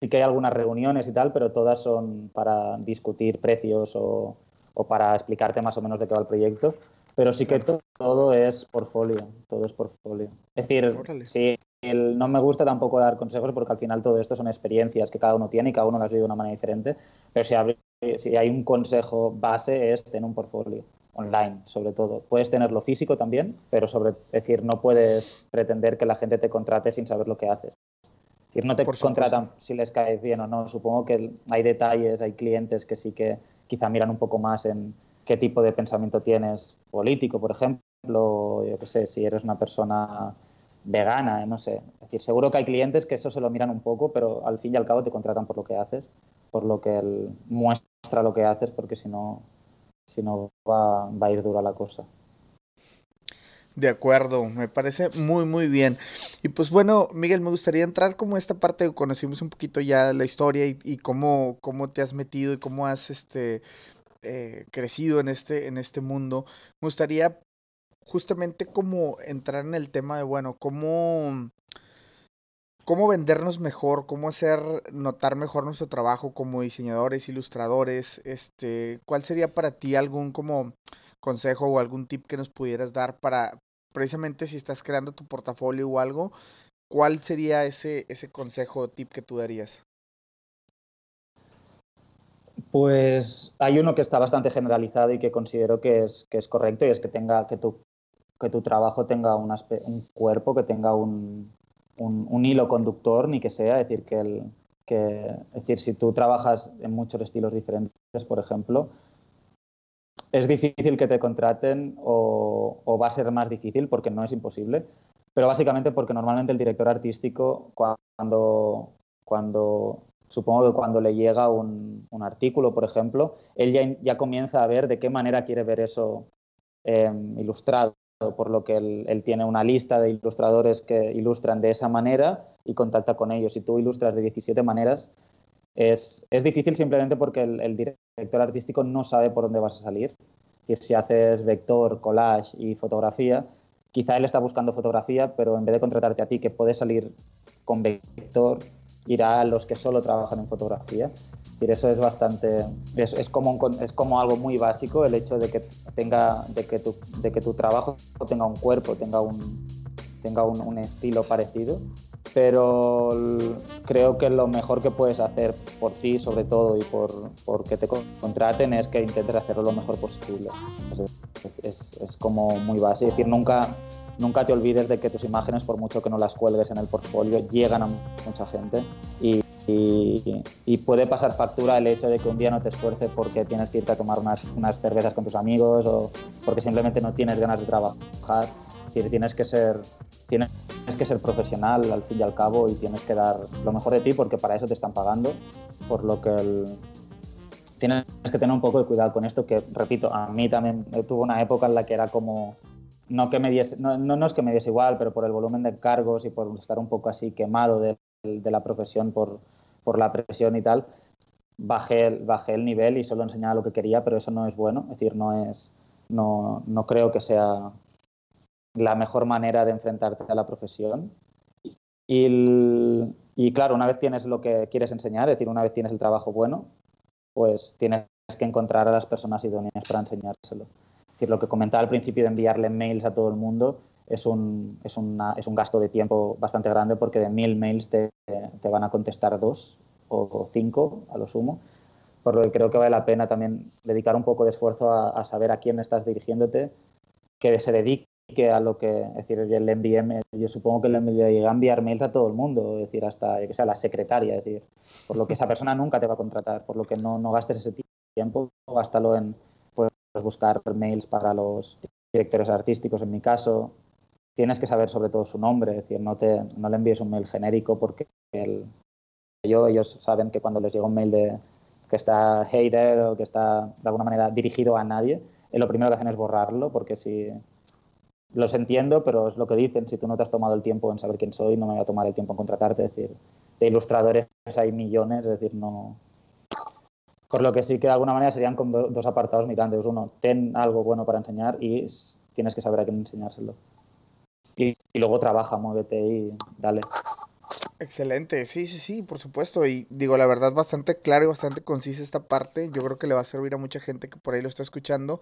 Sí que hay algunas reuniones y tal, pero todas son para discutir precios o, o para explicarte más o menos de qué va el proyecto. Pero sí que todo es portfolio, todo es portfolio. Es decir, sí, no me gusta tampoco dar consejos porque al final todo esto son experiencias que cada uno tiene y cada uno las vive de una manera diferente. Pero si, si hay un consejo base es tener un portfolio online, sobre todo. Puedes tenerlo físico también, pero sobre, es decir, no puedes pretender que la gente te contrate sin saber lo que haces. Es decir, no te contratan si les caes bien o no. Supongo que hay detalles, hay clientes que sí que quizá miran un poco más en qué tipo de pensamiento tienes político, por ejemplo, yo qué sé, si eres una persona vegana, no sé. Es decir, seguro que hay clientes que eso se lo miran un poco, pero al fin y al cabo te contratan por lo que haces, por lo que él muestra lo que haces, porque si no, si no va, va a ir dura la cosa. De acuerdo, me parece muy muy bien. Y pues bueno, Miguel, me gustaría entrar como esta parte, conocimos un poquito ya la historia y, y cómo, cómo te has metido y cómo has este eh, crecido en este, en este mundo, me gustaría justamente como entrar en el tema de, bueno, cómo, cómo vendernos mejor, cómo hacer notar mejor nuestro trabajo como diseñadores, ilustradores, este, ¿cuál sería para ti algún como consejo o algún tip que nos pudieras dar para precisamente si estás creando tu portafolio o algo, cuál sería ese ese consejo o tip que tú darías? Pues hay uno que está bastante generalizado y que considero que es, que es correcto y es que tenga que tu, que tu trabajo tenga un, un cuerpo, que tenga un, un, hilo conductor, ni que sea, es decir, que, el, que es decir, si tú trabajas en muchos estilos diferentes, por ejemplo, es difícil que te contraten o, va a ser más difícil porque no es imposible, pero básicamente porque normalmente el director artístico cuando, cuando supongo que cuando le llega un, artículo, por ejemplo, él ya, comienza a ver de qué manera quiere ver eso eh, ilustrado por lo que él, tiene una lista de ilustradores que ilustran de esa manera y contacta con ellos. Si tú ilustras de 17 maneras, es, es difícil simplemente porque el, director artístico no sabe por dónde vas a salir. si haces vector, collage y fotografía, quizá él está buscando fotografía, pero en vez de contratarte a ti, que puedes salir con vector, irá a los que solo trabajan en fotografía eso es bastante, es, es, como es como algo muy básico el hecho de que tenga, de que tu, de que tu trabajo tenga un cuerpo, tenga un, tenga un estilo parecido, pero creo que lo mejor que puedes hacer por ti, sobre todo, y por, por que te contraten, es que intentes hacerlo lo mejor posible. Es, es, como muy básico, es decir, nunca, nunca te olvides de que tus imágenes, por mucho que no las cuelgues en el portfolio, llegan a mucha gente y y, puede pasar factura el hecho de que un día no te esfuerces porque tienes que irte a tomar unas, unas cervezas con tus amigos o porque simplemente no tienes ganas de trabajar. tienes que ser tienes que ser profesional al fin y al cabo y tienes que dar lo mejor de ti porque para eso te están pagando. Por lo que el, tienes que tener un poco de cuidado con esto, que repito, a mí también tuve una época en la que era como no que me diese, no, no, es que me diese igual, pero por el volumen de cargos y por estar un poco así quemado de, de la profesión por, por la presión y tal, bajé, bajé el nivel y solo enseñaba lo que quería, pero eso no es bueno, es decir, no, es, no, no creo que sea la mejor manera de enfrentarte a la profesión. Y, y, claro, una vez tienes lo que quieres enseñar, es decir, una vez tienes el trabajo bueno, pues tienes que encontrar a las personas idóneas para enseñárselo. Es decir, lo que comentaba al principio de enviarle mails a todo el mundo es un, es, una, es un gasto de tiempo bastante grande porque de mil mails te, te van a contestar dos o cinco a lo sumo, por lo que creo que vale la pena también dedicar un poco de esfuerzo a, saber a quién estás dirigiéndote, que se dedique a lo que, es decir, el envíe, yo supongo que le llega a enviar mails a todo el mundo, es decir, hasta que sea la secretaria, es decir, por lo que esa persona nunca te va a contratar, por lo que no, no gastes ese tiempo, gástalo en pues, buscar mails para los directores artísticos, en mi caso, tienes que saber sobre todo su nombre, es decir, no, te, no le envíes un mail genérico porque el, yo, ellos saben que cuando les llega un mail de, que está hater o que está de alguna manera dirigido a nadie, eh, lo primero que hacen es borrarlo porque si los entiendo, pero es lo que dicen, si tú no te has tomado el tiempo en saber quién soy, no me voy a tomar el tiempo en contratarte, es decir, de ilustradores hay millones, es decir, no... Por lo que sí que de alguna manera serían como dos apartados mirantes. Uno, ten algo bueno para enseñar y tienes que saber a quién enseñárselo y, luego trabaja, muévete y dale. Excelente, sí, sí, sí, por supuesto. Y digo, la verdad, bastante claro y bastante concisa esta parte. Yo creo que le va a servir a mucha gente que por ahí lo está escuchando.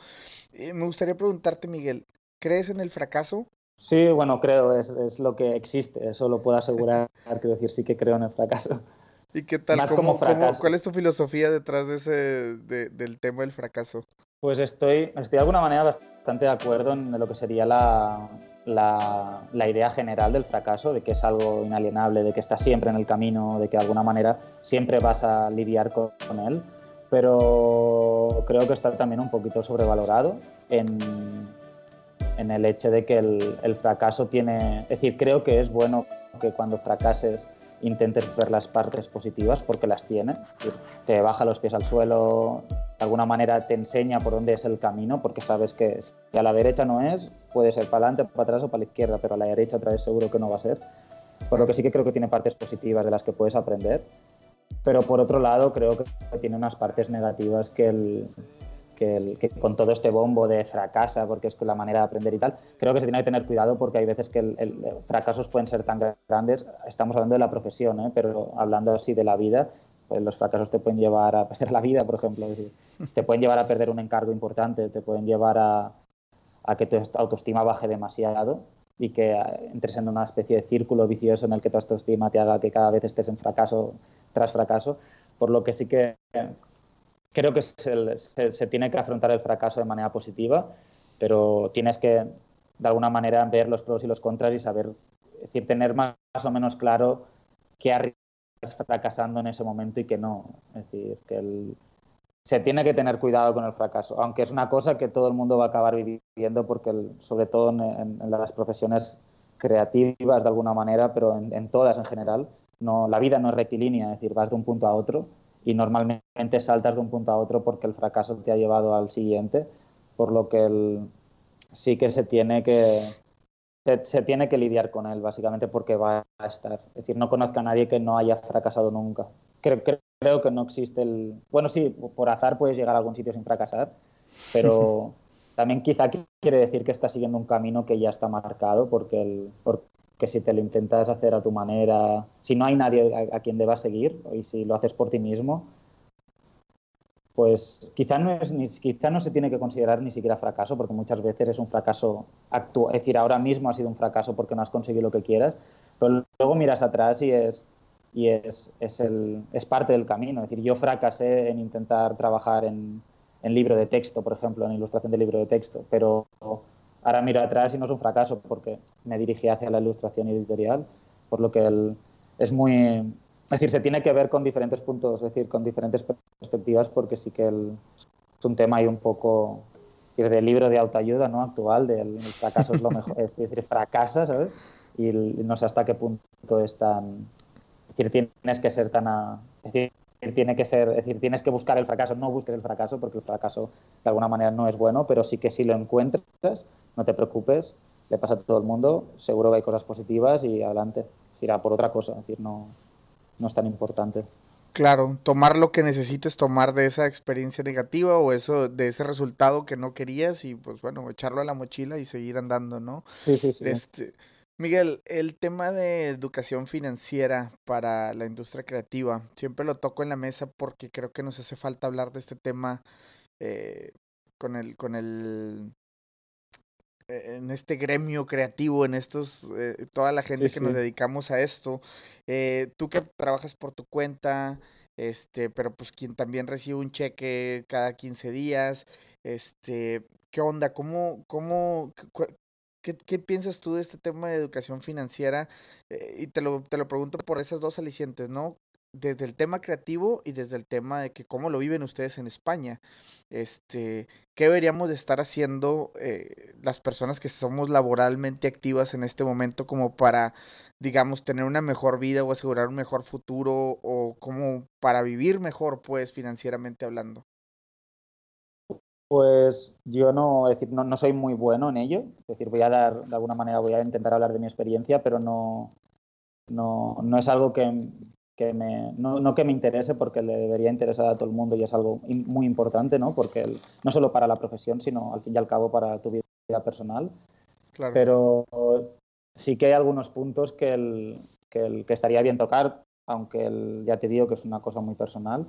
Eh, me gustaría preguntarte, Miguel, ¿crees en el fracaso? Sí, bueno, creo, es, es lo que existe, eso lo puedo asegurar, quiero decir, sí que creo en el fracaso. ¿Y qué tal? ¿Cómo, cómo, ¿Cuál es tu filosofía detrás de ese, de, del tema del fracaso? Pues estoy, estoy de alguna manera bastante de acuerdo en lo que sería la, la, idea general del fracaso, de que es algo inalienable, de que estás siempre en el camino, de que de alguna manera siempre vas a lidiar con, él, pero creo que está también un poquito sobrevalorado en, en el hecho de que el, el, fracaso tiene, es decir, creo que es bueno que cuando fracases intentes ver las partes positivas porque las tiene, te baja los pies al suelo, de alguna manera te enseña por dónde es el camino, porque sabes que si a la derecha no es, puede ser para adelante, para atrás o para la izquierda, pero a la derecha otra vez seguro que no va a ser. Por lo que sí que creo que tiene partes positivas de las que puedes aprender, pero por otro lado creo que tiene unas partes negativas que, el, que, con todo este bombo de fracasa porque es la manera de aprender y tal, creo que se tiene que tener cuidado porque hay veces que el, fracasos pueden ser tan grandes, estamos hablando de la profesión, ¿eh? pero hablando así de la vida, pues los fracasos te pueden llevar a perder la vida, por ejemplo, te pueden llevar a perder un encargo importante, te pueden llevar a, a que tu autoestima baje demasiado y que eh, entres en una especie de círculo vicioso en el que tu autoestima te haga que cada vez estés en fracaso tras fracaso, por lo que sí que creo que se, tiene que afrontar el fracaso de manera positiva, pero tienes que, de alguna manera, ver los pros y los contras y saber, es decir, tener más, o menos claro qué arriesgas fracasando en ese momento y qué no. Es decir, que se tiene que tener cuidado con el fracaso, aunque es una cosa que todo el mundo va a acabar viviendo, porque sobre todo en, las profesiones creativas de alguna manera, pero en, en, todas en general, no, la vida no es rectilínea, es decir, vas de un punto a otro y normalmente saltas de un punto a otro porque el fracaso te ha llevado al siguiente, por lo que el, sí que se tiene que se, tiene que lidiar con él básicamente porque va a estar. Es decir, no conozco a nadie que no haya fracasado nunca. Creo, creo que no existe el... Bueno, sí, por azar puedes llegar a algún sitio sin fracasar, pero también quizá quiere decir que estás siguiendo un camino que ya está marcado porque, el, que si te lo intentas hacer a tu manera, si no hay nadie a, quien debas seguir y si lo haces por ti mismo, pues quizá no, es, ni, quizá no se tiene que considerar ni siquiera fracaso, porque muchas veces es un fracaso actual, es decir, ahora mismo ha sido un fracaso porque no has conseguido lo que quieras, pero luego miras atrás y es, y es, es, el, es parte del camino. Es decir, yo fracasé en intentar trabajar en, en libro de texto, por ejemplo, en ilustración de libro de texto, pero Ahora miro atrás y no es un fracaso porque me dirigí hacia la ilustración editorial, por lo que es muy... Es decir, se tiene que ver con diferentes puntos, es decir, con diferentes perspectivas, porque sí que es un tema ahí un poco del libro de autoayuda ¿no? actual, del fracaso es lo mejor, es decir, fracasa, ¿sabes? Y no sé hasta qué punto es tan... Es decir, tienes que ser tan... es decir, tiene que ser, es decir, tienes que buscar el fracaso, no busques el fracaso, porque el fracaso de alguna manera no es bueno, pero sí que si lo encuentras, no te preocupes, le pasa a todo el mundo, seguro que hay cosas positivas y adelante, irá por otra cosa, es decir, no, no es tan importante. Claro, tomar lo que necesites tomar de esa experiencia negativa o eso, de ese resultado que no querías y pues bueno, echarlo a la mochila y seguir andando, ¿no? Sí, sí, sí. Este, Miguel, el tema de educación financiera para la industria creativa, siempre lo toco en la mesa porque creo que nos hace falta hablar de este tema eh, con el, con el e-, en este gremio creativo, en estos, eh, toda la gente que nos dedicamos a esto. Eh, tú que trabajas por tu cuenta, este, pero pues quien también recibe un cheque cada 15 días, este, ¿qué onda? ¿Cómo, cómo, qué, qué piensas tú de este tema de educación financiera? Eh, y te lo, te lo pregunto por esas dos alicientes, ¿no? desde el tema creativo y desde el tema de que cómo lo viven ustedes en España. Este, ¿Qué deberíamos de estar haciendo eh, las personas que somos laboralmente activas en este momento como para, digamos, tener una mejor vida o asegurar un mejor futuro o como para vivir mejor, pues, financieramente hablando? Pues yo no, decir, no, no soy muy bueno en ello. Es decir, voy a dar, de alguna manera, voy a intentar hablar de mi experiencia, pero no, no, no es algo que, que me, no, que me interese porque le debería interesar a todo el mundo y es algo muy importante, ¿no? Porque no solo para la profesión, sino al fin y al cabo para tu vida personal. Pero sí que hay algunos puntos que, el, que, que estaría bien tocar, aunque ya te digo que es una cosa muy personal.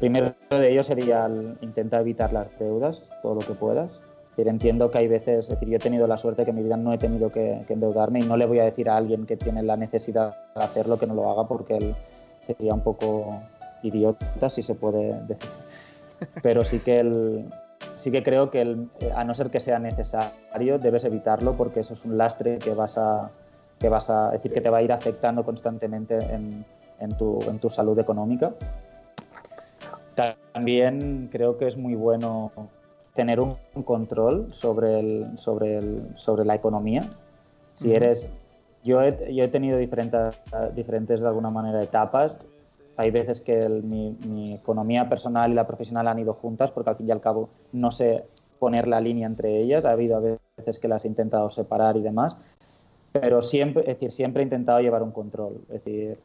Primero de ellos sería el, evitar las deudas todo lo que puedas. entiendo que hay veces, es decir, yo he tenido la suerte que en mi vida no he tenido que, que, endeudarme y no le voy a decir a alguien que tiene la necesidad de hacerlo que no lo haga porque el, sería un poco idiota, si se puede decir. Pero sí que, el, sí que creo que el, a no ser que sea necesario, debes evitarlo porque eso es un lastre que vas a, que vas a decir que te va a ir afectando constantemente en, en, tu, en tu salud económica. También creo que es muy bueno tener un control sobre, el, sobre, el, sobre la economía. Si eres yo he, yo he tenido diferentes, diferentes, de alguna manera, etapas. Hay veces que mi, economía personal y la profesional han ido juntas porque al fin y al cabo no sé poner la línea entre ellas. Ha habido veces que las he intentado separar y demás. Pero siempre, es decir, siempre he intentado llevar un control. Es decir,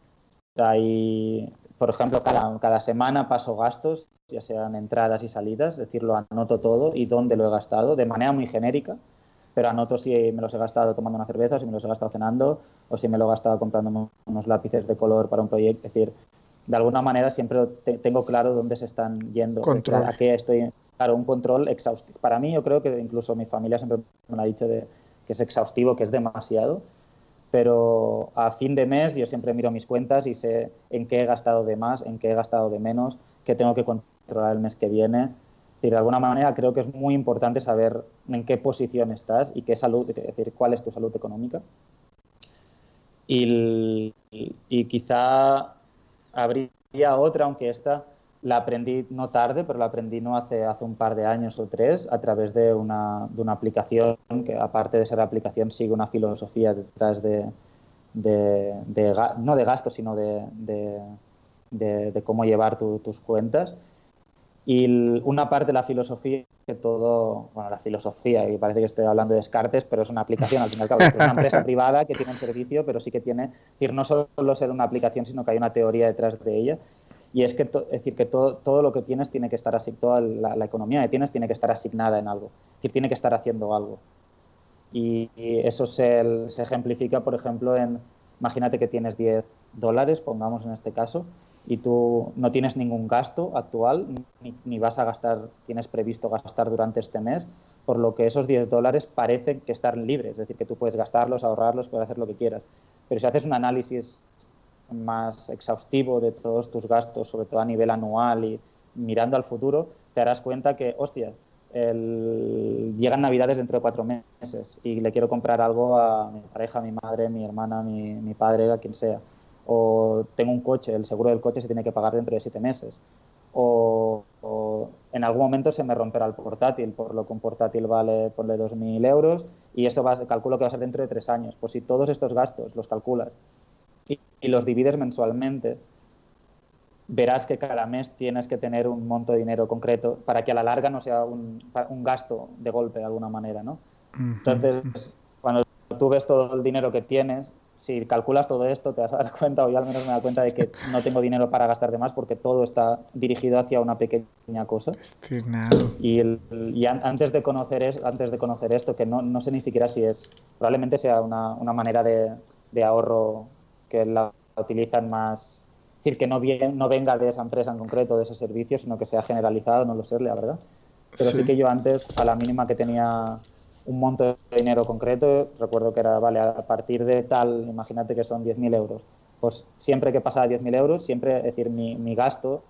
hay, por ejemplo, cada, cada semana paso gastos, ya sean entradas y salidas, es decir, lo anoto todo y dónde lo he gastado de manera muy genérica, pero anoto si me los he gastado tomando una cerveza, si me los he gastado cenando, o si me lo he gastado comprando unos lápices de color para un proyecto. Es decir, de alguna manera siempre tengo claro dónde se están yendo, a qué estoy. Claro, un control exhaustivo. Para mí, yo creo que incluso mi familia siempre me lo ha dicho de, que es exhaustivo, que es demasiado. Pero a fin de mes yo siempre miro mis cuentas y sé en qué he gastado de más, en qué he gastado de menos, qué tengo que controlar el mes que viene. De alguna manera creo que es muy importante saber en qué posición estás y qué salud, es decir, cuál es tu salud económica. Y quizá habría otra, aunque esta la aprendí no tarde, pero la aprendí no hace, hace un par de años o tres a través de una, de una aplicación que aparte de ser aplicación sigue una filosofía detrás de, de, no de gasto, sino de, de cómo llevar tus cuentas. Y una parte de la filosofía que todo, bueno, la filosofía, y parece que estoy hablando de Descartes, pero es decir, al fin y al cabo. Es una empresa privada que tiene un servicio, pero sí que tiene, es decir, no solo ser una aplicación, sino que hay una teoría detrás de ella. Y es que, es decir, que todo, todo lo que tienes tiene que estar asignado, toda la, economía que tienes tiene que estar asignada en algo, es decir, tiene que estar haciendo algo. Y, eso se, se ejemplifica, por ejemplo, en, imagínate que tienes 10 dólares, pongamos en este caso, y tú no tienes ningún gasto actual, ni, ni, vas a gastar, tienes previsto gastar durante este mes, por lo que esos 10 dólares parecen que están libres, es decir, que tú puedes gastarlos, ahorrarlos, puedes hacer lo que quieras. Pero si haces un análisis más exhaustivo de todos tus gastos, sobre todo a nivel anual y mirando al futuro, te darás cuenta que, hostia, el... llegan navidades dentro de cuatro meses y le quiero comprar algo a mi pareja, a mi madre, mi hermana, mi, mi padre, a quien sea. O tengo un coche, el seguro del coche se tiene que pagar dentro de siete meses. O, en algún momento se me romperá el portátil, por lo que un portátil vale, ponle 2.000 euros, y eso va, calculo que va a ser dentro de tres años. Pues si todos estos gastos los calculas y, los divides mensualmente, verás que cada mes tienes que tener un monto de dinero concreto para que a la larga no sea un, un gasto de golpe de alguna manera, ¿no? Entonces, cuando tú ves todo el dinero que tienes, si calculas todo esto, te vas a dar cuenta, o yo al menos me da cuenta de que no tengo dinero para gastar de más porque todo está dirigido hacia una pequeña cosa. Y, y antes, de conocer es, antes de conocer esto, que no, no sé ni siquiera si es, probablemente sea una, una manera de, de ahorro que la utilizan más, es decir, que no, bien, no venga de esa empresa en concreto, de ese servicio, sino que sea generalizado, no lo sé, la verdad. Pero sí. que yo antes, a la mínima que tenía un monto de dinero concreto, recuerdo que era, vale, a partir de tal, imagínate que son 10.000 euros, pues siempre que pasaba 10.000 euros, siempre, es decir, mi, mi, gasto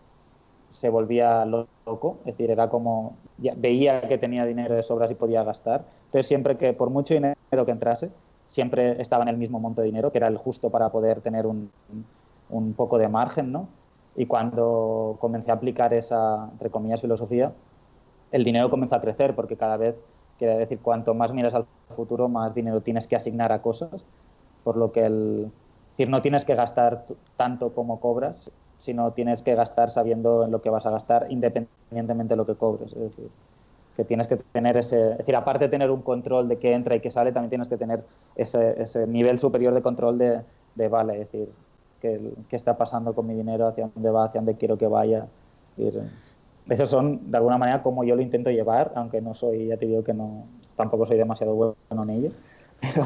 se volvía loco, es decir, era como, ya, veía que tenía dinero de sobras y podía gastar, entonces siempre que, por mucho dinero que entrase, siempre estaba en el mismo monto de dinero, que era el justo para poder tener un, un poco de margen, ¿no? Y cuando comencé a aplicar esa, entre comillas, filosofía, el dinero comenzó a crecer porque cada vez, quiere decir, cuanto más miras al futuro, más dinero tienes que asignar a cosas, por lo que el, es decir, no tienes que gastar tanto como cobras, sino tienes que gastar sabiendo en lo que vas a gastar independientemente de lo que cobres. Es decir, que tienes que tener ese, es decir, aparte de tener un control de qué entra y qué sale, también tienes que tener ese, ese nivel superior de control de, de vale, es decir, qué, qué, está pasando con mi dinero, hacia dónde va, hacia dónde quiero que vaya. Es decir, esos son, de alguna manera, como yo lo intento llevar, aunque no soy, ya te digo que no, tampoco soy demasiado bueno en ello, pero,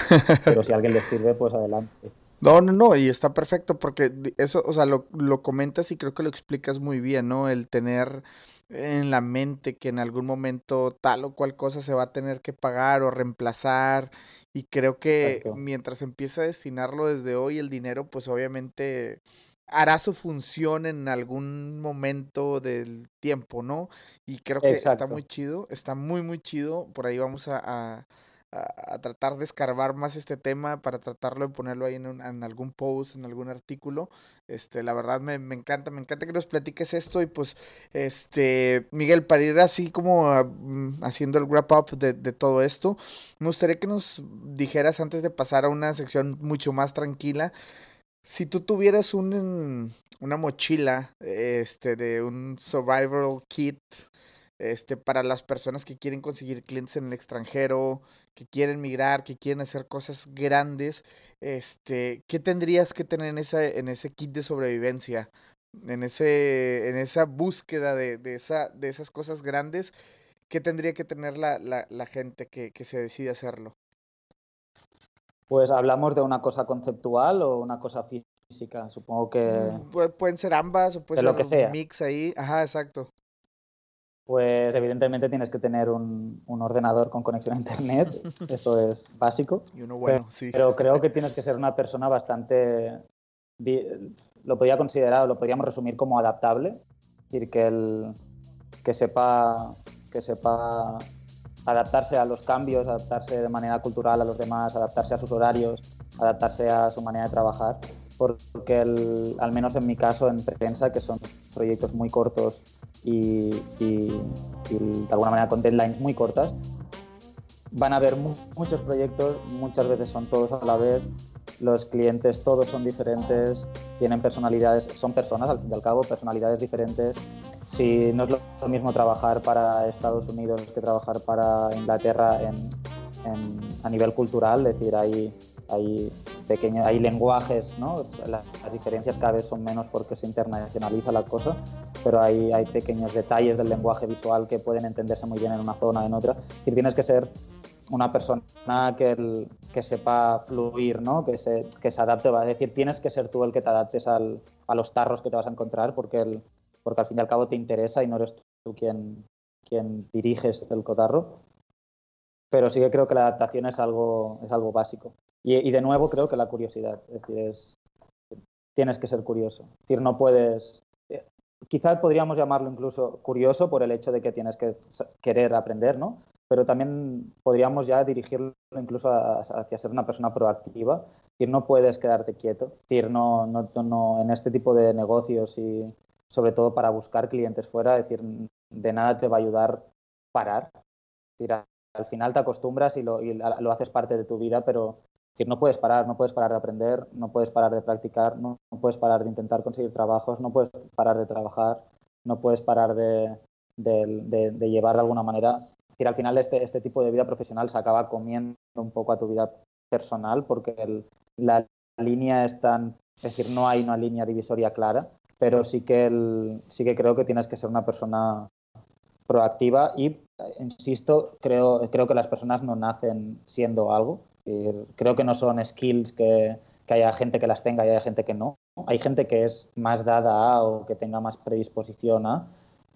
pero si a alguien le sirve, pues adelante. No, no, no, y está perfecto porque eso, o sea, lo, lo comentas y creo que lo explicas muy bien, ¿no? El tener en la mente que en algún momento tal o cual cosa se va a tener que pagar o reemplazar y creo que Exacto. mientras empieza a destinarlo desde hoy el dinero pues obviamente hará su función en algún momento del tiempo, ¿no? Y creo que Exacto. está muy chido, está muy muy chido, por ahí vamos a, a a, tratar de escarbar más este tema para tratarlo de ponerlo ahí en, un, en algún post, en algún artículo. Este, la verdad me, me, encanta, me encanta que nos platiques esto y pues, este, Miguel, para ir así como mm, haciendo el wrap up de, de, todo esto, me gustaría que nos dijeras antes de pasar a una sección mucho más tranquila, si tú tuvieras un, una mochila, este, de un survival kit, este, para las personas que quieren conseguir clientes en el extranjero, que quieren migrar, que quieren hacer cosas grandes, este, ¿qué tendrías que tener en, esa, en ese kit de sobrevivencia? En, ese, en esa búsqueda de, de, esa, de esas cosas grandes, ¿qué tendría que tener la, la, la gente que, que se decide hacerlo? Pues hablamos de una cosa conceptual o una cosa física, supongo que... Mm, pueden ser ambas o puede ser lo que sea. un mix ahí. Ajá, exacto. Pues evidentemente tienes que tener un, un ordenador con conexión a internet, eso es básico. Y uno bueno, pero, sí. Pero creo que tienes que ser una persona bastante... Lo podría considerar, lo podríamos resumir como adaptable, es decir, que, el, que sepa que sepa adaptarse a los cambios, adaptarse de manera cultural a los demás, adaptarse a sus horarios, adaptarse a su manera de trabajar, porque el, al menos en mi caso en prensa, que son proyectos muy cortos y, y, y de alguna manera con deadlines muy cortas, van a haber mu muchos proyectos, muchas veces son todos a la vez, los clientes todos son diferentes, tienen personalidades, son personas al fin y al cabo, personalidades diferentes, si no es lo mismo trabajar para Estados Unidos que trabajar para Inglaterra en, en, a nivel cultural, es decir, hay, hay, pequeños, hay lenguajes, ¿no? las, las, diferencias cada vez son menos porque se internacionaliza la cosa, pero hay, hay pequeños detalles del lenguaje visual que pueden entenderse muy bien en una zona o en otra. Es decir, tienes que ser una persona que, el, que sepa fluir, ¿no? que, se, que se adapte, va decir, tienes que ser tú el que te adaptes al, a los tarros que te vas a encontrar, porque el, porque al fin y al cabo te interesa y no eres tú quien, quien diriges el cotarro. Pero sí que creo que la adaptación es algo, es algo básico. Y, y de nuevo creo que la curiosidad, es decir, es, tienes que ser curioso. Es decir, no puedes... Eh, quizás podríamos llamarlo incluso curioso por el hecho de que tienes que querer aprender, ¿no? Pero también podríamos ya dirigirlo incluso hacia ser una persona proactiva. Es decir, no puedes quedarte quieto. Es decir, no, no, no, en este tipo de negocios y, sobre todo para buscar clientes fuera, es decir, de nada te va a ayudar parar. Es decir, al final te acostumbras y lo, y lo haces parte de tu vida, pero decir, no puedes parar, no puedes parar de aprender, no puedes parar de practicar, no, puedes parar de intentar conseguir trabajos, no puedes parar de trabajar, no puedes parar de, llevar de alguna manera. Decir, al final este, este tipo de vida profesional se acaba comiendo un poco a tu vida personal porque la línea es tan, es decir, no hay una línea divisoria clara pero sí que, sí que creo que tienes que ser una persona proactiva y, insisto, creo, creo que las personas no nacen siendo algo. Creo que no son skills que, que haya gente que las tenga y haya gente que no. Hay gente que es más dada a o que tenga más predisposición a,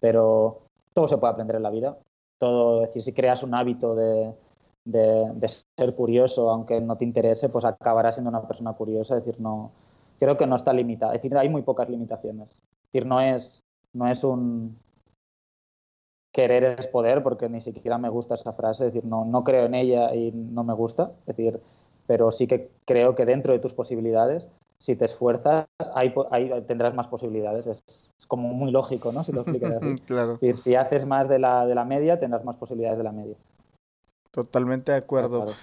pero todo se puede aprender en la vida. Todo, decir, si creas un hábito de, de, ser curioso, aunque no te interese, pues acabarás siendo una persona curiosa. Es decir, no, creo que no está limitada. Es decir, hay muy pocas limitaciones. Es decir, no es, no es un querer es poder, porque ni siquiera me gusta esa frase. Es decir, no, no creo en ella y no me gusta. Es decir, pero sí que creo que dentro de tus posibilidades, si te esfuerzas, ahí, ahí tendrás más posibilidades. Es, es, como muy lógico, ¿no? Si lo explicas así. claro. Es decir, si haces más de la, de la media, tendrás más posibilidades de la media. Totalmente de acuerdo. Claro.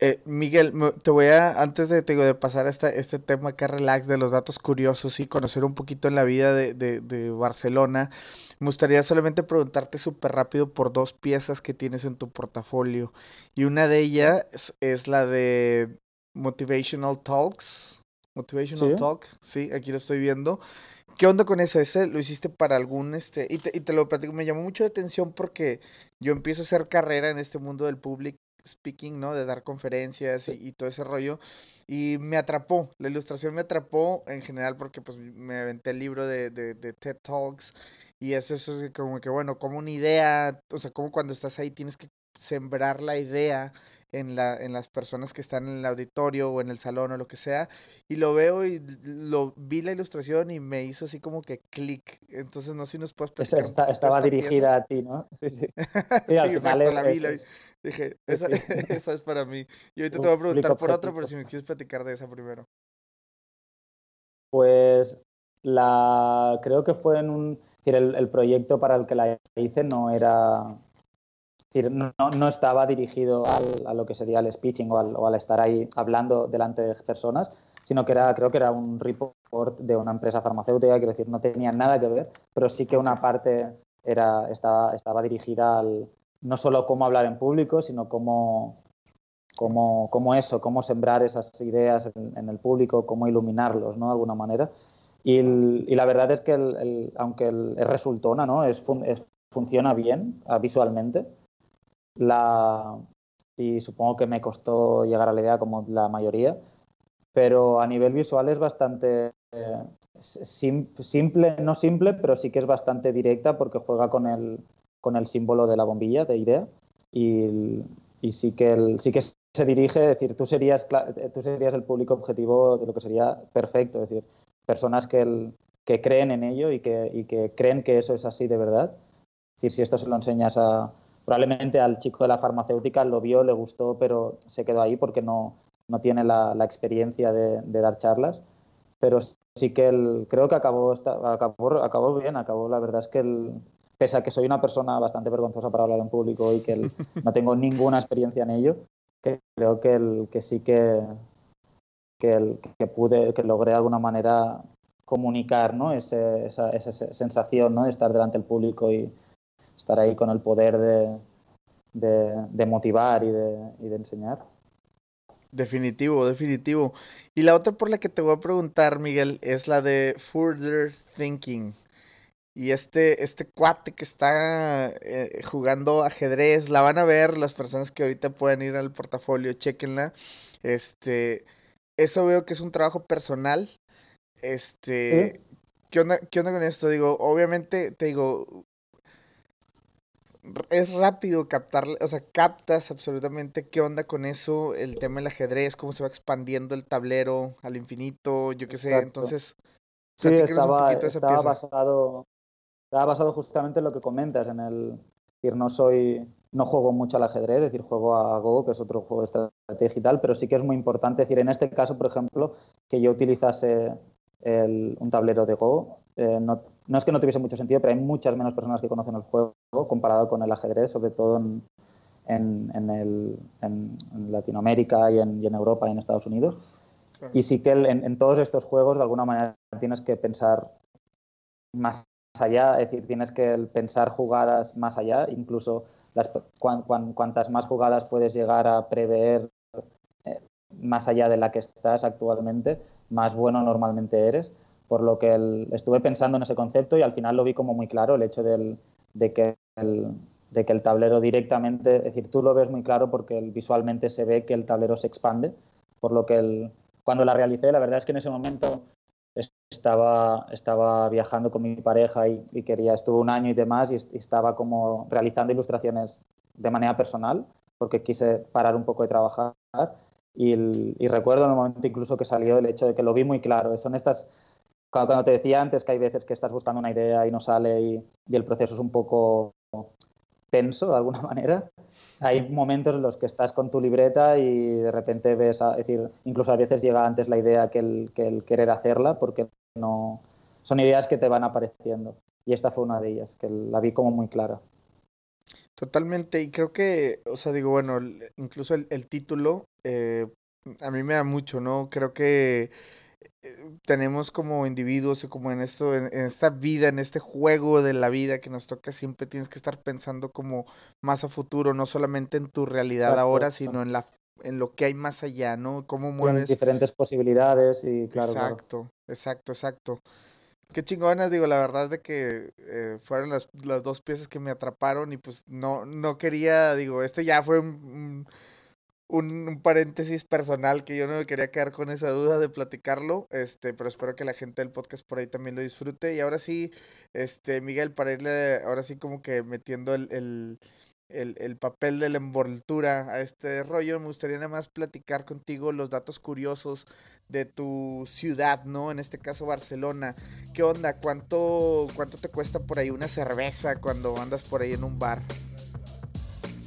Eh, Miguel, te voy a, antes de, te, de pasar a esta, este tema acá relax de los datos curiosos y conocer un poquito en la vida de, de, de Barcelona, me gustaría solamente preguntarte súper rápido por dos piezas que tienes en tu portafolio. Y una de ellas es, es la de Motivational Talks. Motivational ¿Sí? Talk, sí, aquí lo estoy viendo. ¿Qué onda con eso? ¿Ese lo hiciste para algún, este, y te, y te lo platico, me llamó mucho la atención porque yo empiezo a hacer carrera en este mundo del public speaking, ¿no? De dar conferencias y, y, todo ese rollo. Y me atrapó, la ilustración me atrapó en general porque pues me aventé el libro de, de, de TED Talks y eso, eso es como que, bueno, como una idea, o sea, como cuando estás ahí tienes que sembrar la idea en, la, en las personas que están en el auditorio o en el salón o lo que sea, y lo veo y lo vi la ilustración y me hizo así como que clic. Entonces, no sé si nos puedes platicar. Está, estaba dirigida pieza. a ti, ¿no? Sí, sí. sí, exacto, la vi, la vi. Dije, esa, esa, es para mí. Y ahorita te voy a preguntar por otra, pero si me quieres platicar de esa primero. Pues la creo que fue en un. El, el proyecto para el que la hice no era decir, no, no, estaba dirigido al, a lo que sería el speeching o al, o al, estar ahí hablando delante de personas, sino que era, creo que era un report de una empresa farmacéutica, quiero decir, no tenía nada que ver, pero sí que una parte era, estaba, estaba dirigida al, no solo cómo hablar en público, sino cómo, cómo, eso, cómo sembrar esas ideas en, el público, cómo iluminarlos, ¿no? De alguna manera. Y, la verdad es que, el, aunque el, es resultona, ¿no? Es, funciona bien ah, visualmente, la, y supongo que me costó llegar a la idea como la mayoría, pero a nivel visual es bastante eh, simple, no simple, pero sí que es bastante directa porque juega con el, con el símbolo de la bombilla de idea y, y sí, que el, sí que se dirige, es decir, tú serías, tú serías el público objetivo de lo que sería perfecto, es decir, personas que, el, que creen en ello y que, y que creen que eso es así de verdad. Es decir, si esto se lo enseñas a, probablemente al chico de la farmacéutica lo vio, le gustó, pero se quedó ahí porque no, no tiene la, la experiencia de, de, dar charlas. Pero sí que el, creo que acabó, acabó, acabó bien, acabó, la verdad es que el, pese a que soy una persona bastante vergonzosa para hablar en público y que no tengo ninguna experiencia en ello, creo que, el, que sí que, que, el, que pude, que logré de alguna manera comunicar ¿no? esa, esa, sensación ¿no? de estar delante del público y estar ahí con el poder de, de, motivar y de, y de enseñar. Definitivo, definitivo. Y la otra por la que te voy a preguntar, Miguel, es la de Further Thinking. Y este, este cuate que está eh, jugando ajedrez, la van a ver las personas que ahorita pueden ir al portafolio, chequenla. Este, eso veo que es un trabajo personal. Este, ¿qué, onda, ¿qué onda con esto? Digo, obviamente, te digo, es rápido captar, o sea, captas absolutamente qué onda con eso, el tema del ajedrez, cómo se va expandiendo el tablero al infinito, yo qué sé, entonces... Sí, estaba, estaba basado, Está basado justamente en lo que comentas, en el decir, no soy, no juego mucho al ajedrez, es decir, juego a Go, que es otro juego de estrategia y tal, pero sí que es muy importante, decir, en este caso, por ejemplo, que yo utilizase un tablero de Go, eh, no, no, es que no tuviese mucho sentido, pero hay muchas menos personas que conocen el juego comparado con el ajedrez, sobre todo en, en, en, el, en Latinoamérica y en, Europa y en Estados Unidos. Y sí que en, todos estos juegos, de alguna manera, tienes que pensar más allá, es decir, tienes que pensar jugadas más allá, incluso las, cuantas más jugadas puedes llegar a prever eh, más allá de la que estás actualmente, más bueno normalmente eres. Por lo que estuve pensando en ese concepto y al final lo vi como muy claro, el hecho del, de, que el, de que el tablero directamente, es decir, tú lo ves muy claro porque visualmente se ve que el tablero se expande, por lo que cuando la realicé, la verdad es que en ese momento estaba, estaba viajando con mi pareja y, quería, estuve un año y demás y, estaba como realizando ilustraciones de manera personal porque quise parar un poco de trabajar y, recuerdo en el momento incluso que salió el hecho de que lo vi muy claro. Son estas, cuando, te decía antes que hay veces que estás buscando una idea y no sale y, y el proceso es un poco tenso de alguna manera, hay momentos en los que estás con tu libreta y de repente ves, a, es decir, incluso a veces llega antes la idea que el, que el querer hacerla porque no son ideas que te van apareciendo. Y esta fue una de ellas, que la vi como muy clara. Totalmente, y creo que, o sea, digo, bueno, incluso el, el título eh, a mí me da mucho, ¿no? Creo que tenemos como individuos y como en esto, en, esta vida, en este juego de la vida que nos toca, siempre tienes que estar pensando como más a futuro, no solamente en tu realidad ahora, sino en la en lo que hay más allá, ¿no? Cómo mueves. diferentes posibilidades y claro. Exacto, exacto, exacto. Qué chingonas, digo, la verdad es de que eh, fueron las, las, dos piezas que me atraparon y pues no, no quería, digo, este ya fue un un, paréntesis personal que yo no me quería quedar con esa duda de platicarlo, este, pero espero que la gente del podcast por ahí también lo disfrute. Y ahora sí, este, Miguel, para irle ahora sí como que metiendo el, el, el, el papel de la envoltura a este rollo, me gustaría nada más platicar contigo los datos curiosos de tu ciudad, ¿no? En este caso Barcelona. ¿Qué onda? ¿Cuánto, cuánto te cuesta por ahí una cerveza cuando andas por ahí en un bar?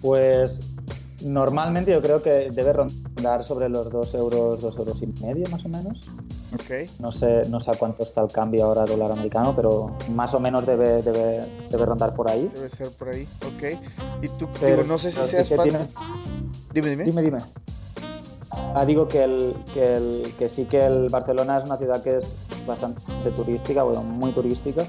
Pues Normalmente yo creo que debe rondar sobre los 2 euros, 2 euros y medio más o menos. Okay. No sé, no sé a cuánto está el cambio ahora dólar americano, pero más o menos debe, debe, debe rondar por ahí. Debe ser por ahí, ok. Y tú, digo, no sé si seas fan... Dime, dime. Dime, dime. Ah, digo que, el, que, el, que sí que el Barcelona es una ciudad que es bastante turística, bueno, muy turística,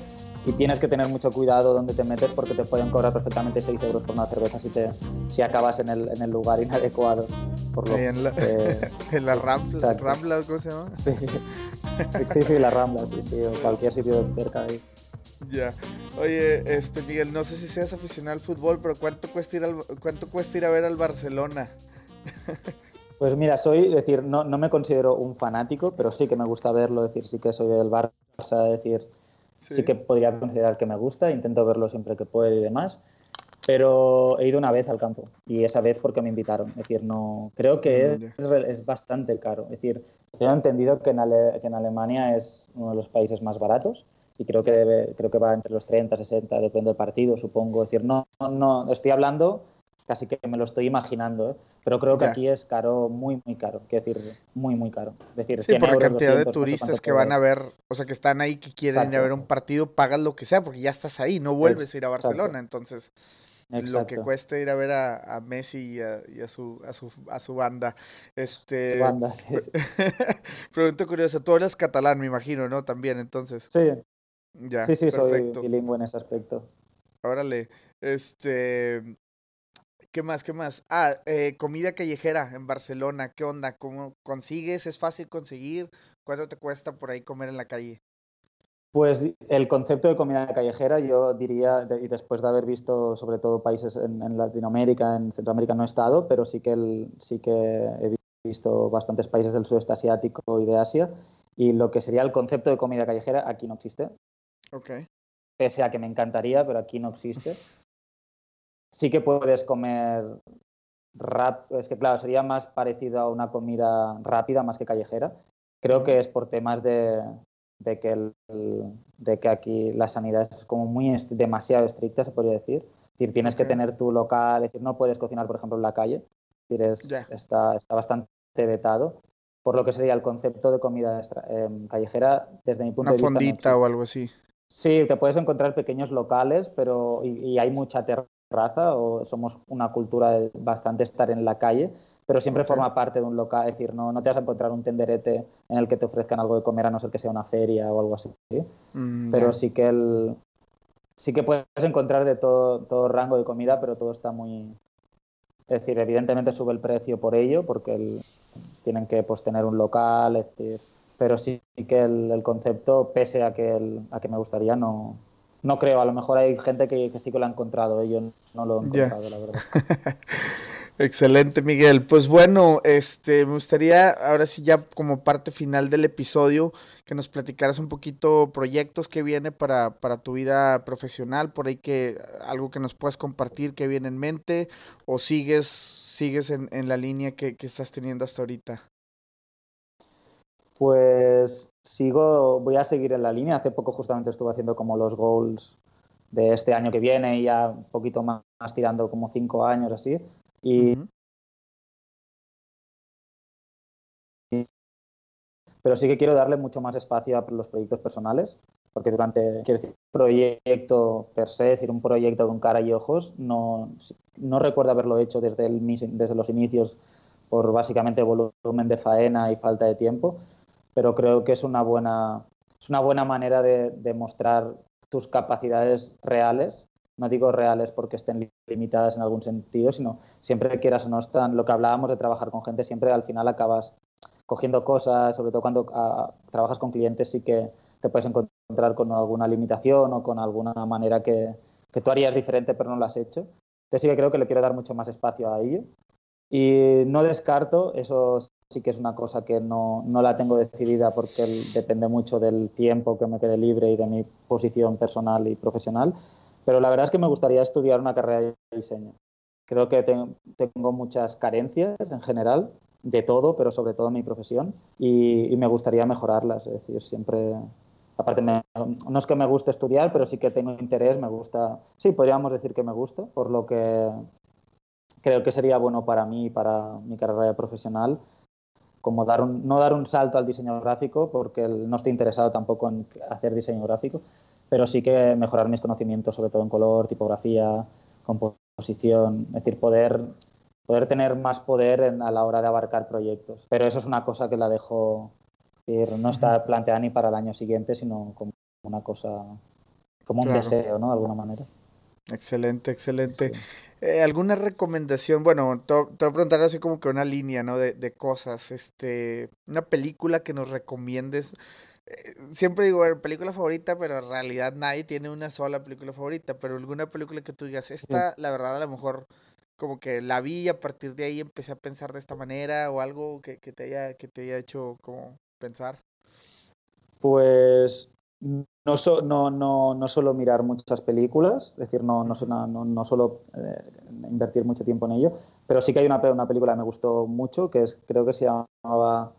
y tienes que tener mucho cuidado donde te metes porque te pueden cobrar perfectamente 6 euros por una cerveza si, te, si acabas en el, en el lugar inadecuado. Por lo, en, la, en la Rambla, Rambla, ¿cómo se llama? Sí. sí, sí, la Rambla, sí, sí, o cualquier sitio cerca de ahí. Ya. Oye, este Miguel, no sé si seas aficionado al fútbol, pero ¿cuánto cuesta ir, al, cuánto cuesta ir a ver al Barcelona? Pues mira, soy, decir, no, no me considero un fanático, pero sí que me gusta verlo, decir, sí que soy del Barça, decir, sí. que podría considerar que me gusta, intento verlo siempre que puedo y demás, pero he ido una vez al campo y esa vez porque me invitaron, es decir, no, creo que mm, es, es bastante caro, es decir, he entendido que en, Ale, que en Alemania es uno de los países más baratos y creo que debe, creo que va entre los 30, 60, depende del partido, supongo. Es decir, no, no, estoy hablando, casi que me lo estoy imaginando, ¿eh? Pero creo que aquí es caro, muy, muy caro. Quiero decir, muy, muy caro. Es decir, sí, por la cantidad de turistas que van a ver, o sea, que están ahí, que quieren ir a ver un partido, pagas lo que sea, porque ya estás ahí, no vuelves a ir a Barcelona. Entonces, lo que cueste ir a ver a, Messi y, a, su, a, su, a su banda. Este, banda, sí, sí. Pregunta curiosa, tú eres catalán, me imagino, ¿no? También, entonces. Sí, sí, sí, soy bilingüe en ese aspecto. Órale, este, ¿qué más, qué más? Ah, eh, comida callejera en Barcelona, ¿qué onda? ¿Cómo consigues? ¿Es fácil conseguir? ¿Cuánto te cuesta por ahí comer en la calle? Pues el concepto de comida callejera, yo diría, y después de haber visto sobre todo países en, Latinoamérica, en Centroamérica no he estado, pero sí que, el, sí que he visto bastantes países del sudeste asiático y de Asia, y lo que sería el concepto de comida callejera aquí no existe. Ok. Pese a que me encantaría, pero aquí no existe. Sí que puedes comer rap, es que claro, sería más parecido a una comida rápida más que callejera. Creo que es por temas de, de que, el, de que aquí la sanidad es como muy demasiado estricta, se podría decir. Es decir, tienes que tener tu local, es decir, no puedes cocinar, por ejemplo, en la calle. Es decir, está, está bastante vetado. Por lo que sería el concepto de comida eh, callejera, desde mi punto de vista. Una fondita o algo así. Sí, te puedes encontrar pequeños locales, pero y, hay mucha terraza, o somos una cultura de bastante estar en la calle, pero siempre forma parte de un local, es decir, no, no te vas a encontrar un tenderete en el que te ofrezcan algo de comer a no ser que sea una feria o algo así. Mm, pero sí que el sí que puedes encontrar de todo, todo rango de comida, pero todo está muy es decir, evidentemente sube el precio por ello, porque tienen que pues, tener un local, es decir, pero sí que el, concepto, pese a que, a que me gustaría, no, no creo. A lo mejor hay gente que, sí que lo ha encontrado, yo no lo he encontrado, la verdad. Excelente, Miguel. Pues bueno, este, me gustaría ahora sí ya como parte final del episodio que nos platicaras un poquito proyectos que viene para, para tu vida profesional, por ahí que algo que nos puedas compartir que viene en mente o sigues, sigues en, en la línea que, que estás teniendo hasta ahorita. Pues sigo, voy a seguir en la línea. Hace poco justamente estuve haciendo como los goals de este año que viene y ya un poquito más, tirando como cinco años así. Y, Pero sí que quiero darle mucho más espacio a los proyectos personales, porque durante, quiero decir, proyecto per se, decir, un proyecto con cara y ojos, no, no recuerdo haberlo hecho desde, el, desde los inicios por básicamente volumen de faena y falta de tiempo pero creo que es una buena, es una buena manera de, demostrar tus capacidades reales. No digo reales porque estén limitadas en algún sentido, sino siempre quieras o no están, lo que hablábamos de trabajar con gente, siempre al final acabas cogiendo cosas, sobre todo cuando ah, trabajas con clientes, sí que te puedes encontrar con alguna limitación o con alguna manera que, que tú harías diferente pero no lo has hecho. Entonces sí que creo que le quiero dar mucho más espacio a ello. Y no descarto, eso sí que es una cosa que no, no la tengo decidida porque depende mucho del tiempo que me quede libre y de mi posición personal y profesional, pero la verdad es que me gustaría estudiar una carrera de diseño. Creo que tengo muchas carencias en general, de todo, pero sobre todo en mi profesión, y, me gustaría mejorarlas. Es decir, siempre, aparte, no es que me guste estudiar, pero sí que tengo interés, me gusta, sí, podríamos decir que me gusta, por lo que creo que sería bueno para mí y para mi carrera profesional como dar un, no dar un salto al diseño gráfico porque no estoy interesado tampoco en hacer diseño gráfico, pero sí que mejorar mis conocimientos sobre todo en color, tipografía, composición, es decir, poder, poder tener más poder a la hora de abarcar proyectos. Pero eso es una cosa que la dejo, no está planteada ni para el año siguiente, sino como una cosa como un deseo, ¿no? De alguna manera. Excelente, excelente. Eh, ¿Alguna recomendación? Bueno, te, voy a preguntar así como que una línea, ¿no? De, de cosas. Este, una película que nos recomiendes. Eh, siempre digo, bueno, película favorita, pero en realidad nadie tiene una sola película favorita. Pero alguna película que tú digas, esta, la verdad, a lo mejor como que la vi y a partir de ahí empecé a pensar de esta manera o algo que, que te, haya, que te haya hecho como pensar. Pues no, no, no, no suelo mirar muchas películas, es decir, no, no, no, no suelo eh, invertir mucho tiempo en ello, pero sí que hay una, una película que me gustó mucho, que es, creo que se llamaba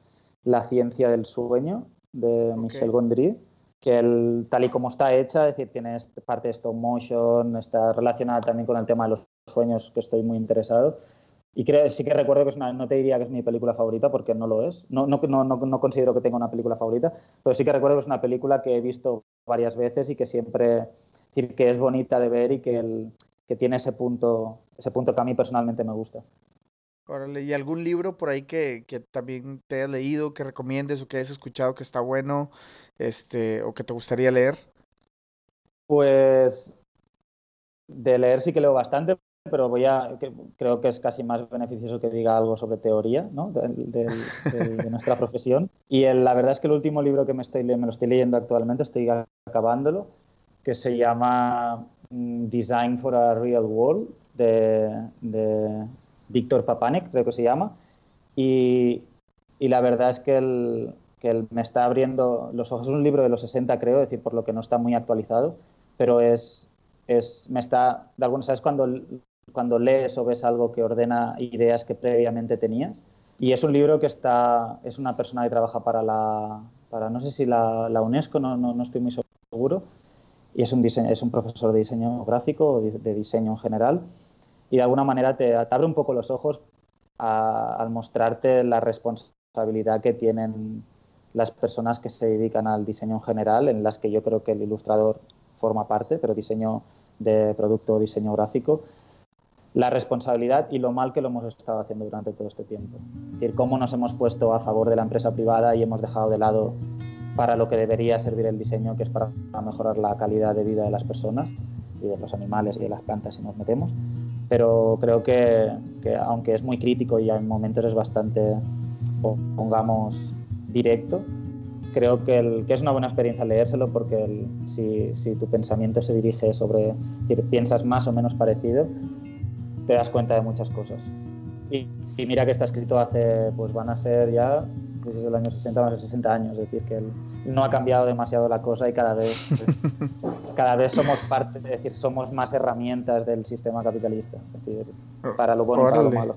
La ciencia del sueño, de Michel Gondry, que el, tal y como está hecha, es decir, tiene parte de stop motion, está relacionada también con el tema de los sueños, que estoy muy interesado, y creo, sí que recuerdo que es una, no te diría que es mi película favorita porque no lo es. No, no, no, no, considero que tenga una película favorita, pero sí que recuerdo que es una película que he visto varias veces y que siempre que es bonita de ver y que, el, que tiene ese punto, ese punto que a mí personalmente me gusta. Órale, ¿y algún libro por ahí que, que, también te hayas leído, que recomiendes o que hayas escuchado que está bueno este, o que te gustaría leer? Pues de leer sí que leo bastante, pero voy a, creo que es casi más beneficioso que diga algo sobre teoría ¿no? de, nuestra profesión. Y la verdad es que el último libro que me, estoy, me lo estoy leyendo actualmente, estoy acabándolo, que se llama mm, Design for a Real World, de, de Víctor Papanek, creo que se llama. Y, y la verdad es que, el, que me está abriendo los ojos. Es un libro de los 60, creo, es decir, por lo que no está muy actualizado, pero es, es, me está, de alguna, ¿sabes? Cuando cuando lees o ves algo que ordena ideas que previamente tenías. Y es un libro que está, es una persona que trabaja para la, para no sé si la, la UNESCO, no, no, no, estoy muy seguro, y es un, diseño, es un profesor de diseño gráfico o de, diseño en general, y de alguna manera te, abre un poco los ojos al mostrarte la responsabilidad que tienen las personas que se dedican al diseño en general, en las que yo creo que el ilustrador forma parte, pero diseño de producto, diseño gráfico, la responsabilidad y lo mal que lo hemos estado haciendo durante todo este tiempo. Es decir, cómo nos hemos puesto a favor de la empresa privada y hemos dejado de lado para lo que debería servir el diseño, que es para mejorar la calidad de vida de las personas y de los animales y de las plantas si nos metemos. Pero creo que, que aunque es muy crítico y en momentos es bastante, pongamos, directo, creo que, es una buena experiencia leérselo porque si, si, tu pensamiento se dirige sobre, piensas más o menos parecido, te das cuenta de muchas cosas. Y, mira que está escrito hace, pues van a ser ya, desde el año 60, más de 60 años, es decir, que no ha cambiado demasiado la cosa y cada vez, cada vez somos parte, es decir, somos más herramientas del sistema capitalista, es decir, para lo bueno y para lo malo.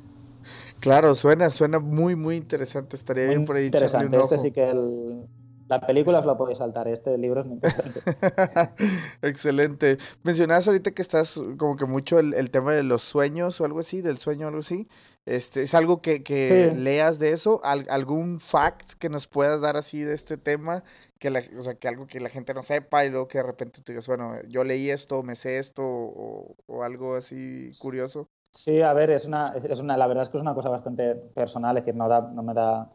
Claro, suena, suena muy, muy interesante. Estaría bien por ahí. Interesante. Este sí que el, la película os la podéis saltar, este libro es muy interesante. Excelente. Mencionabas ahorita que estás como que mucho el, tema de los sueños o algo así, del sueño o algo así. Este, ¿Es algo que, que leas de eso? ¿Algún fact que nos puedas dar así de este tema? Que, la, o sea, que algo que la gente no sepa y luego que de repente tú digas, bueno, yo leí esto, me sé esto o, o algo así curioso. Sí, a ver, es una, es una, la verdad es que es una cosa bastante personal, es decir, no, da, no me da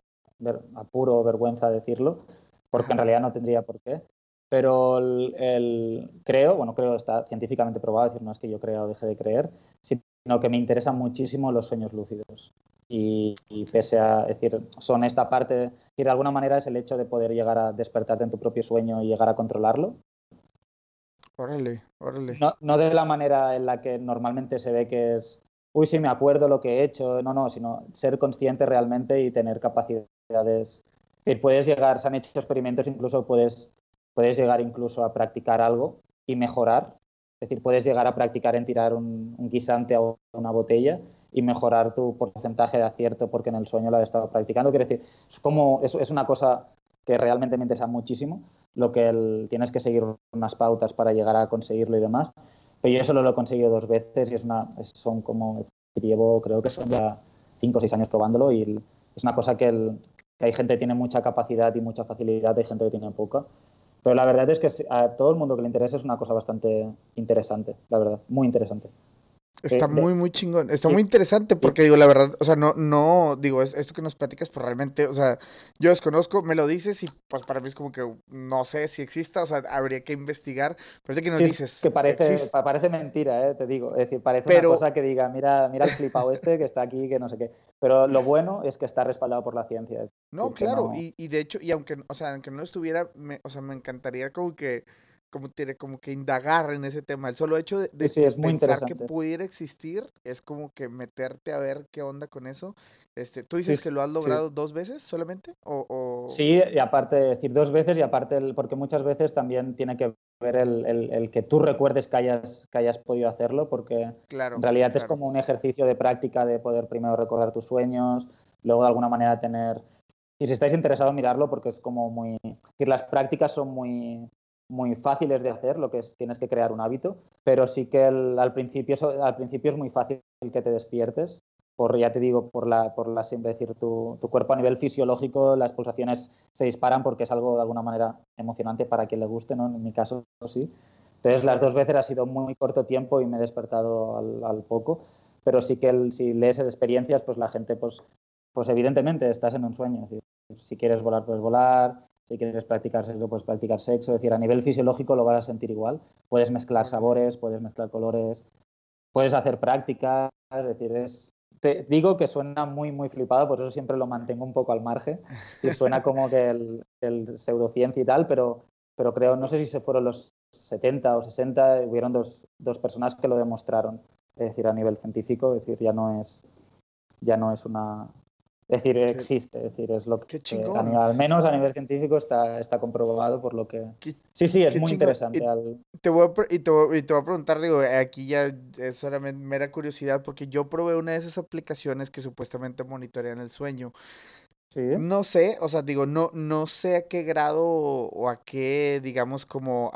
apuro o vergüenza decirlo porque en realidad no tendría por qué. Pero el, creo, bueno, creo está científicamente probado, decir, no es que yo crea o deje de creer, sino que me interesan muchísimo los sueños lúcidos. Y, pese a decir, son esta parte, y de alguna manera es el hecho de poder llegar a despertarte en tu propio sueño y llegar a controlarlo. Órale, órale. No, no de la manera en la que normalmente se ve que es, uy, sí, me acuerdo lo que he hecho, no, no, sino ser consciente realmente y tener capacidades puedes llegar, se han hecho experimentos, incluso puedes, puedes llegar incluso a practicar algo y mejorar. Es decir, puedes llegar a practicar en tirar un, guisante a una botella y mejorar tu porcentaje de acierto porque en el sueño lo has estado practicando. Quiero decir, es, como, es, es una cosa que realmente me interesa muchísimo, lo que tienes que seguir unas pautas para llegar a conseguirlo y demás. Pero yo solo lo he conseguido dos veces y es una, son como, llevo creo que son ya cinco o seis años probándolo y es una cosa que, el, hay gente que tiene mucha capacidad y mucha facilidad, hay gente que tiene poca. Pero la verdad es que a todo el mundo que le interesa es una cosa bastante interesante, la verdad, muy interesante. Está muy, muy chingón. Está muy interesante porque, digo, la verdad, o sea, no, no, digo, esto que nos platicas, pues realmente, o sea, yo desconozco, me lo dices y pues para mí es como que no sé si exista, o sea, habría que investigar. Pero que nos dices. que parece, parece mentira, ¿eh? te digo. Es decir, parece una cosa que diga, mira, mira el flipado este que está aquí, que no sé qué. Pero lo bueno es que está respaldado por la ciencia. No, claro, Y, y de hecho, y aunque, o sea, aunque no estuviera, me, o sea, me encantaría como que como tiene como que indagar en ese tema. El solo hecho de, pensar que pudiera existir es como que meterte a ver qué onda con eso. Este, ¿Tú dices que lo has logrado dos veces solamente? O, Sí, y aparte, decir dos veces y aparte, porque muchas veces también tiene que ver el, que tú recuerdes que hayas, que hayas podido hacerlo, porque en realidad es como un ejercicio de práctica de poder primero recordar tus sueños, luego de alguna manera tener... Y si estáis interesados, mirarlo porque es como muy... decir, las prácticas son muy, muy fáciles de hacer, lo que es tienes que crear un hábito, pero sí que al, principio, al principio es muy fácil que te despiertes, por, ya te digo, por la, por la siempre decir, tu, tu, cuerpo a nivel fisiológico, las pulsaciones se disparan porque es algo de alguna manera emocionante para quien le guste, ¿no? En mi caso sí. Entonces las dos veces ha sido muy corto tiempo y me he despertado al, poco, pero sí que si lees experiencias, pues la gente, pues, pues evidentemente estás en un sueño. si quieres volar, puedes volar, si quieres practicar sexo, puedes practicar sexo. Es decir, a nivel fisiológico lo vas a sentir igual. Puedes mezclar sabores, puedes mezclar colores, puedes hacer prácticas. Es decir, es, te digo que suena muy, muy flipado, por eso siempre lo mantengo un poco al margen. Y suena como que el, el pseudociencia y tal, pero, pero creo, no sé si se fueron los 70 o 60, hubieron dos, dos personas que lo demostraron. Es decir, a nivel científico, es decir, ya no es, ya no es una, es decir, existe, es decir, es lo que al menos a nivel científico está, está comprobado por lo que... sí, sí, es muy interesante. Y, te voy a, y, te voy, a preguntar, digo, aquí ya es solamente mera curiosidad, porque yo probé una de esas aplicaciones que supuestamente monitorean el sueño. ¿Sí? No sé, o sea, digo, no, no sé a qué grado o a qué, digamos, como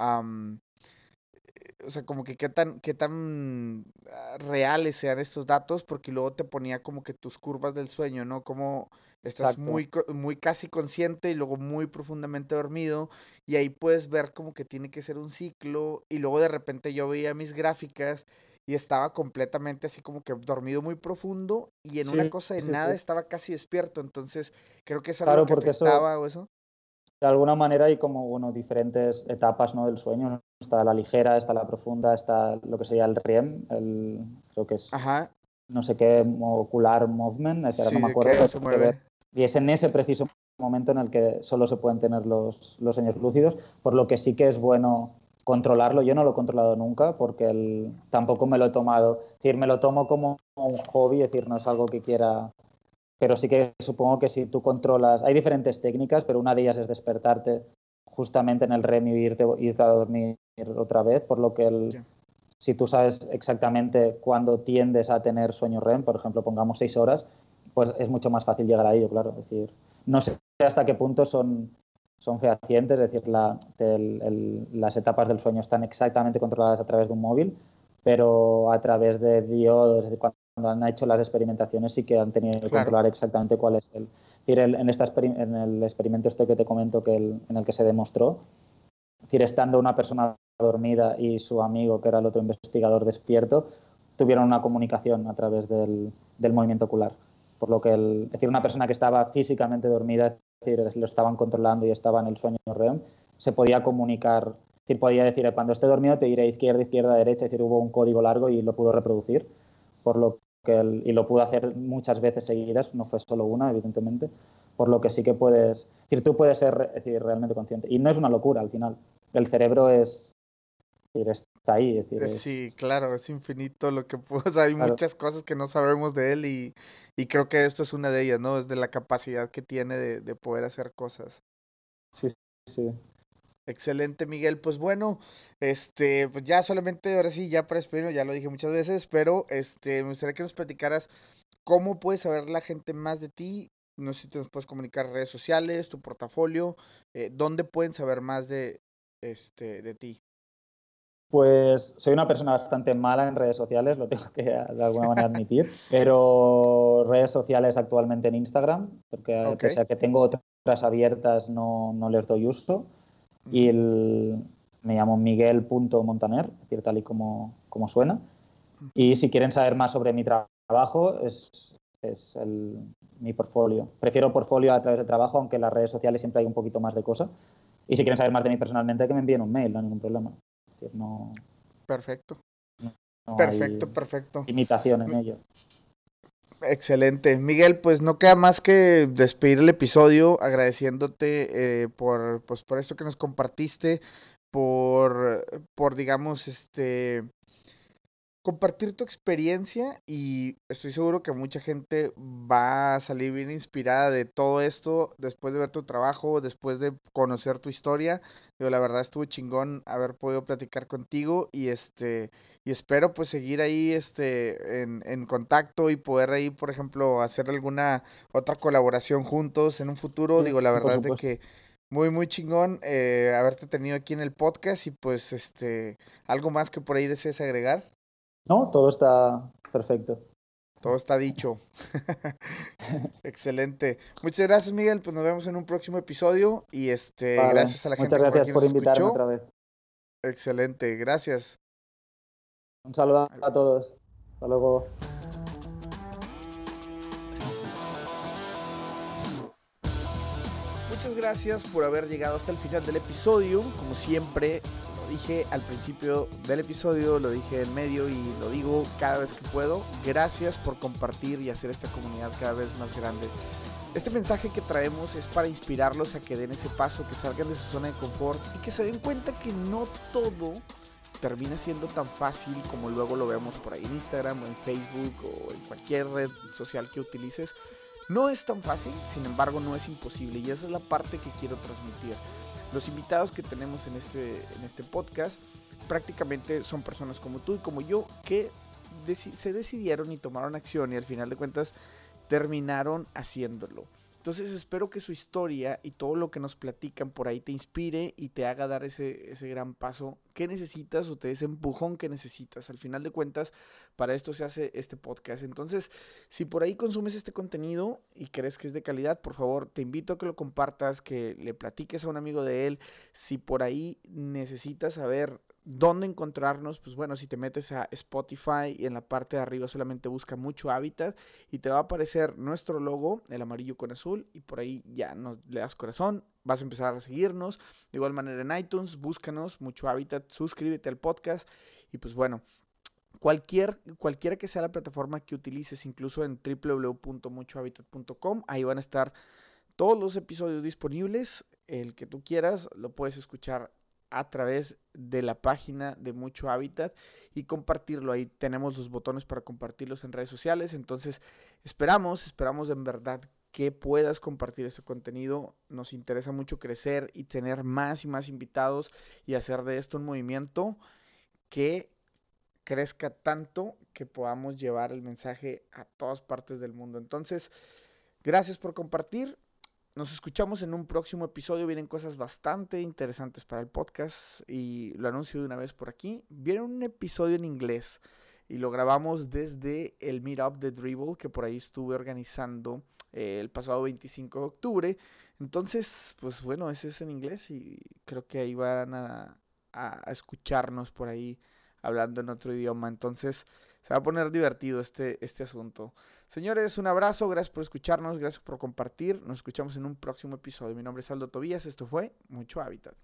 o sea, como que qué tan, qué tan ah, reales sean estos datos, porque luego te ponía como que tus curvas del sueño, ¿no? Como estás muy, muy casi consciente y luego muy profundamente dormido, y ahí puedes ver como que tiene que ser un ciclo, y luego de repente yo veía mis gráficas y estaba completamente así como que dormido muy profundo, y en una cosa de nada estaba casi despierto, entonces creo que eso era lo que afectaba o eso de alguna manera hay como bueno, diferentes etapas ¿no? del sueño. Está la ligera, está la profunda, está lo que sería el REM, el, creo que es no sé qué ocular movement, no me acuerdo. Y es en ese preciso momento en el que solo se pueden tener los, los sueños lúcidos, por lo que sí que es bueno controlarlo. Yo no lo he controlado nunca porque el, tampoco me lo he tomado. Es decir, me lo tomo como un hobby, es decir, no es algo que quiera pero sí que supongo que si tú controlas, hay diferentes técnicas, pero una de ellas es despertarte justamente en el REM y irte, irte a dormir otra vez, por lo que el, si tú sabes exactamente cuándo tiendes a tener sueño REM, por ejemplo, pongamos seis horas, pues es mucho más fácil llegar a ello, claro. Es decir, no sé hasta qué punto son, son fehacientes, es decir, la, las etapas del sueño están exactamente controladas a través de un móvil, pero a través de diodos, es decir, cuando han hecho las experimentaciones sí que han tenido que controlar exactamente cuál es el... en, esta, en el experimento este que te comento que en el que se demostró, decir, estando una persona dormida y su amigo, que era el otro investigador despierto, tuvieron una comunicación a través del, del movimiento ocular. Por lo que, el, es decir, una persona que estaba físicamente dormida, es decir, lo estaban controlando y estaba en el sueño REM, se podía comunicar, es decir, podía decir, cuando esté dormido te diré izquierda, izquierda, derecha, es decir, hubo un código largo y lo pudo reproducir por lo que y lo pudo hacer muchas veces seguidas, no fue solo una, evidentemente, por lo que sí que puedes, es decir, tú puedes ser decir, realmente consciente. Y no es una locura al final, el cerebro es, está ahí. decir, sí, claro, es infinito lo que puedes, hay muchas cosas que no sabemos de él y, y, creo que esto es una de ellas, ¿no? Es de la capacidad que tiene de, de poder hacer cosas. Sí, sí. Excelente, Miguel. Pues bueno, este, pues ya solamente, ahora sí, ya para despedirnos, ya lo dije muchas veces, pero este, me gustaría que nos platicaras cómo puede saber la gente más de ti. No sé si te nos puedes comunicar redes sociales, tu portafolio, eh, ¿dónde pueden saber más de, este, de ti? Pues soy una persona bastante mala en redes sociales, lo tengo que de alguna manera admitir, pero redes sociales actualmente en Instagram, porque pese a que tengo otras abiertas no, no les doy uso. Y el, me llamo Miguel.montaner, es decir, tal y como, como suena. Y si quieren saber más sobre mi trabajo, es, es mi portfolio. Prefiero portfolio a través de trabajo, aunque en las redes sociales siempre hay un poquito más de cosas. Y si quieren saber más de mí personalmente, que me envíen un mail, no hay ningún problema. no, perfecto. perfecto, perfecto. Imitación en ello. Excelente. Miguel, pues no queda más que despedir el episodio agradeciéndote eh, por, pues, por esto que nos compartiste, por, por digamos, este, compartir tu experiencia y estoy seguro que mucha gente va a salir bien inspirada de todo esto después de ver tu trabajo, después de conocer tu historia. Yo la verdad estuvo chingón haber podido platicar contigo y este y espero pues seguir ahí este en, en contacto y poder ahí, por ejemplo, hacer alguna otra colaboración juntos en un futuro. Digo, la verdad es de que muy, muy chingón eh, haberte tenido aquí en el podcast y pues este, algo más que por ahí desees agregar. No, todo está perfecto. Todo está dicho. Excelente. Muchas gracias, Miguel. Pues nos vemos en un próximo episodio. Y este, gracias a la gente Muchas gracias por, invitarme otra vez. Excelente, gracias. Un saludo a todos. Hasta luego. Muchas gracias por haber llegado hasta el final del episodio. Como siempre, dije al principio del episodio, lo dije en medio y lo digo cada vez que puedo. Gracias por compartir y hacer esta comunidad cada vez más grande. Este mensaje que traemos es para inspirarlos a que den ese paso, que salgan de su zona de confort y que se den cuenta que no todo termina siendo tan fácil como luego lo vemos por ahí en Instagram o en Facebook o en cualquier red social que utilices. No es tan fácil, sin embargo no es imposible y esa es la parte que quiero transmitir. Los invitados que tenemos en este, en este podcast prácticamente son personas como tú y como yo que se decidieron y tomaron acción y al final de cuentas terminaron haciéndolo. Entonces espero que su historia y todo lo que nos platican por ahí te inspire y te haga dar ese, ese gran paso que necesitas o te ese empujón que necesitas. Al final de cuentas, para esto se hace este podcast. Entonces, si por ahí consumes este contenido y crees que es de calidad, por favor, te invito a que lo compartas, que le platiques a un amigo de él. Si por ahí necesitas saber ¿Dónde encontrarnos? Pues bueno, si te metes a Spotify y en la parte de arriba solamente busca mucho hábitat y te va a aparecer nuestro logo, el amarillo con azul, y por ahí ya nos le das corazón, vas a empezar a seguirnos. De igual manera en iTunes, búscanos, mucho hábitat, suscríbete al podcast y pues bueno, Cualquier, cualquiera que sea la plataforma que utilices, incluso en www.muchohabitat.com, ahí van a estar todos los episodios disponibles. El que tú quieras, lo puedes escuchar a través de la página de Mucho Hábitat y compartirlo. Ahí tenemos los botones para compartirlos en redes sociales. Entonces, esperamos, esperamos en verdad que puedas compartir este contenido. Nos interesa mucho crecer y tener más y más invitados y hacer de esto un movimiento que crezca tanto que podamos llevar el mensaje a todas partes del mundo. Entonces, gracias por compartir. Nos escuchamos en un próximo episodio. Vienen cosas bastante interesantes para el podcast y lo anuncio de una vez por aquí. Viene un episodio en inglés y lo grabamos desde el Meetup de Dribble que por ahí estuve organizando eh, el pasado 25 de octubre. Entonces, pues bueno, ese es en inglés y creo que ahí van a, a escucharnos por ahí hablando en otro idioma. Entonces, se va a poner divertido este, este asunto. Señores, un abrazo, gracias por escucharnos, gracias por compartir. Nos escuchamos en un próximo episodio. Mi nombre es Aldo Tobías, esto fue Mucho Hábitat.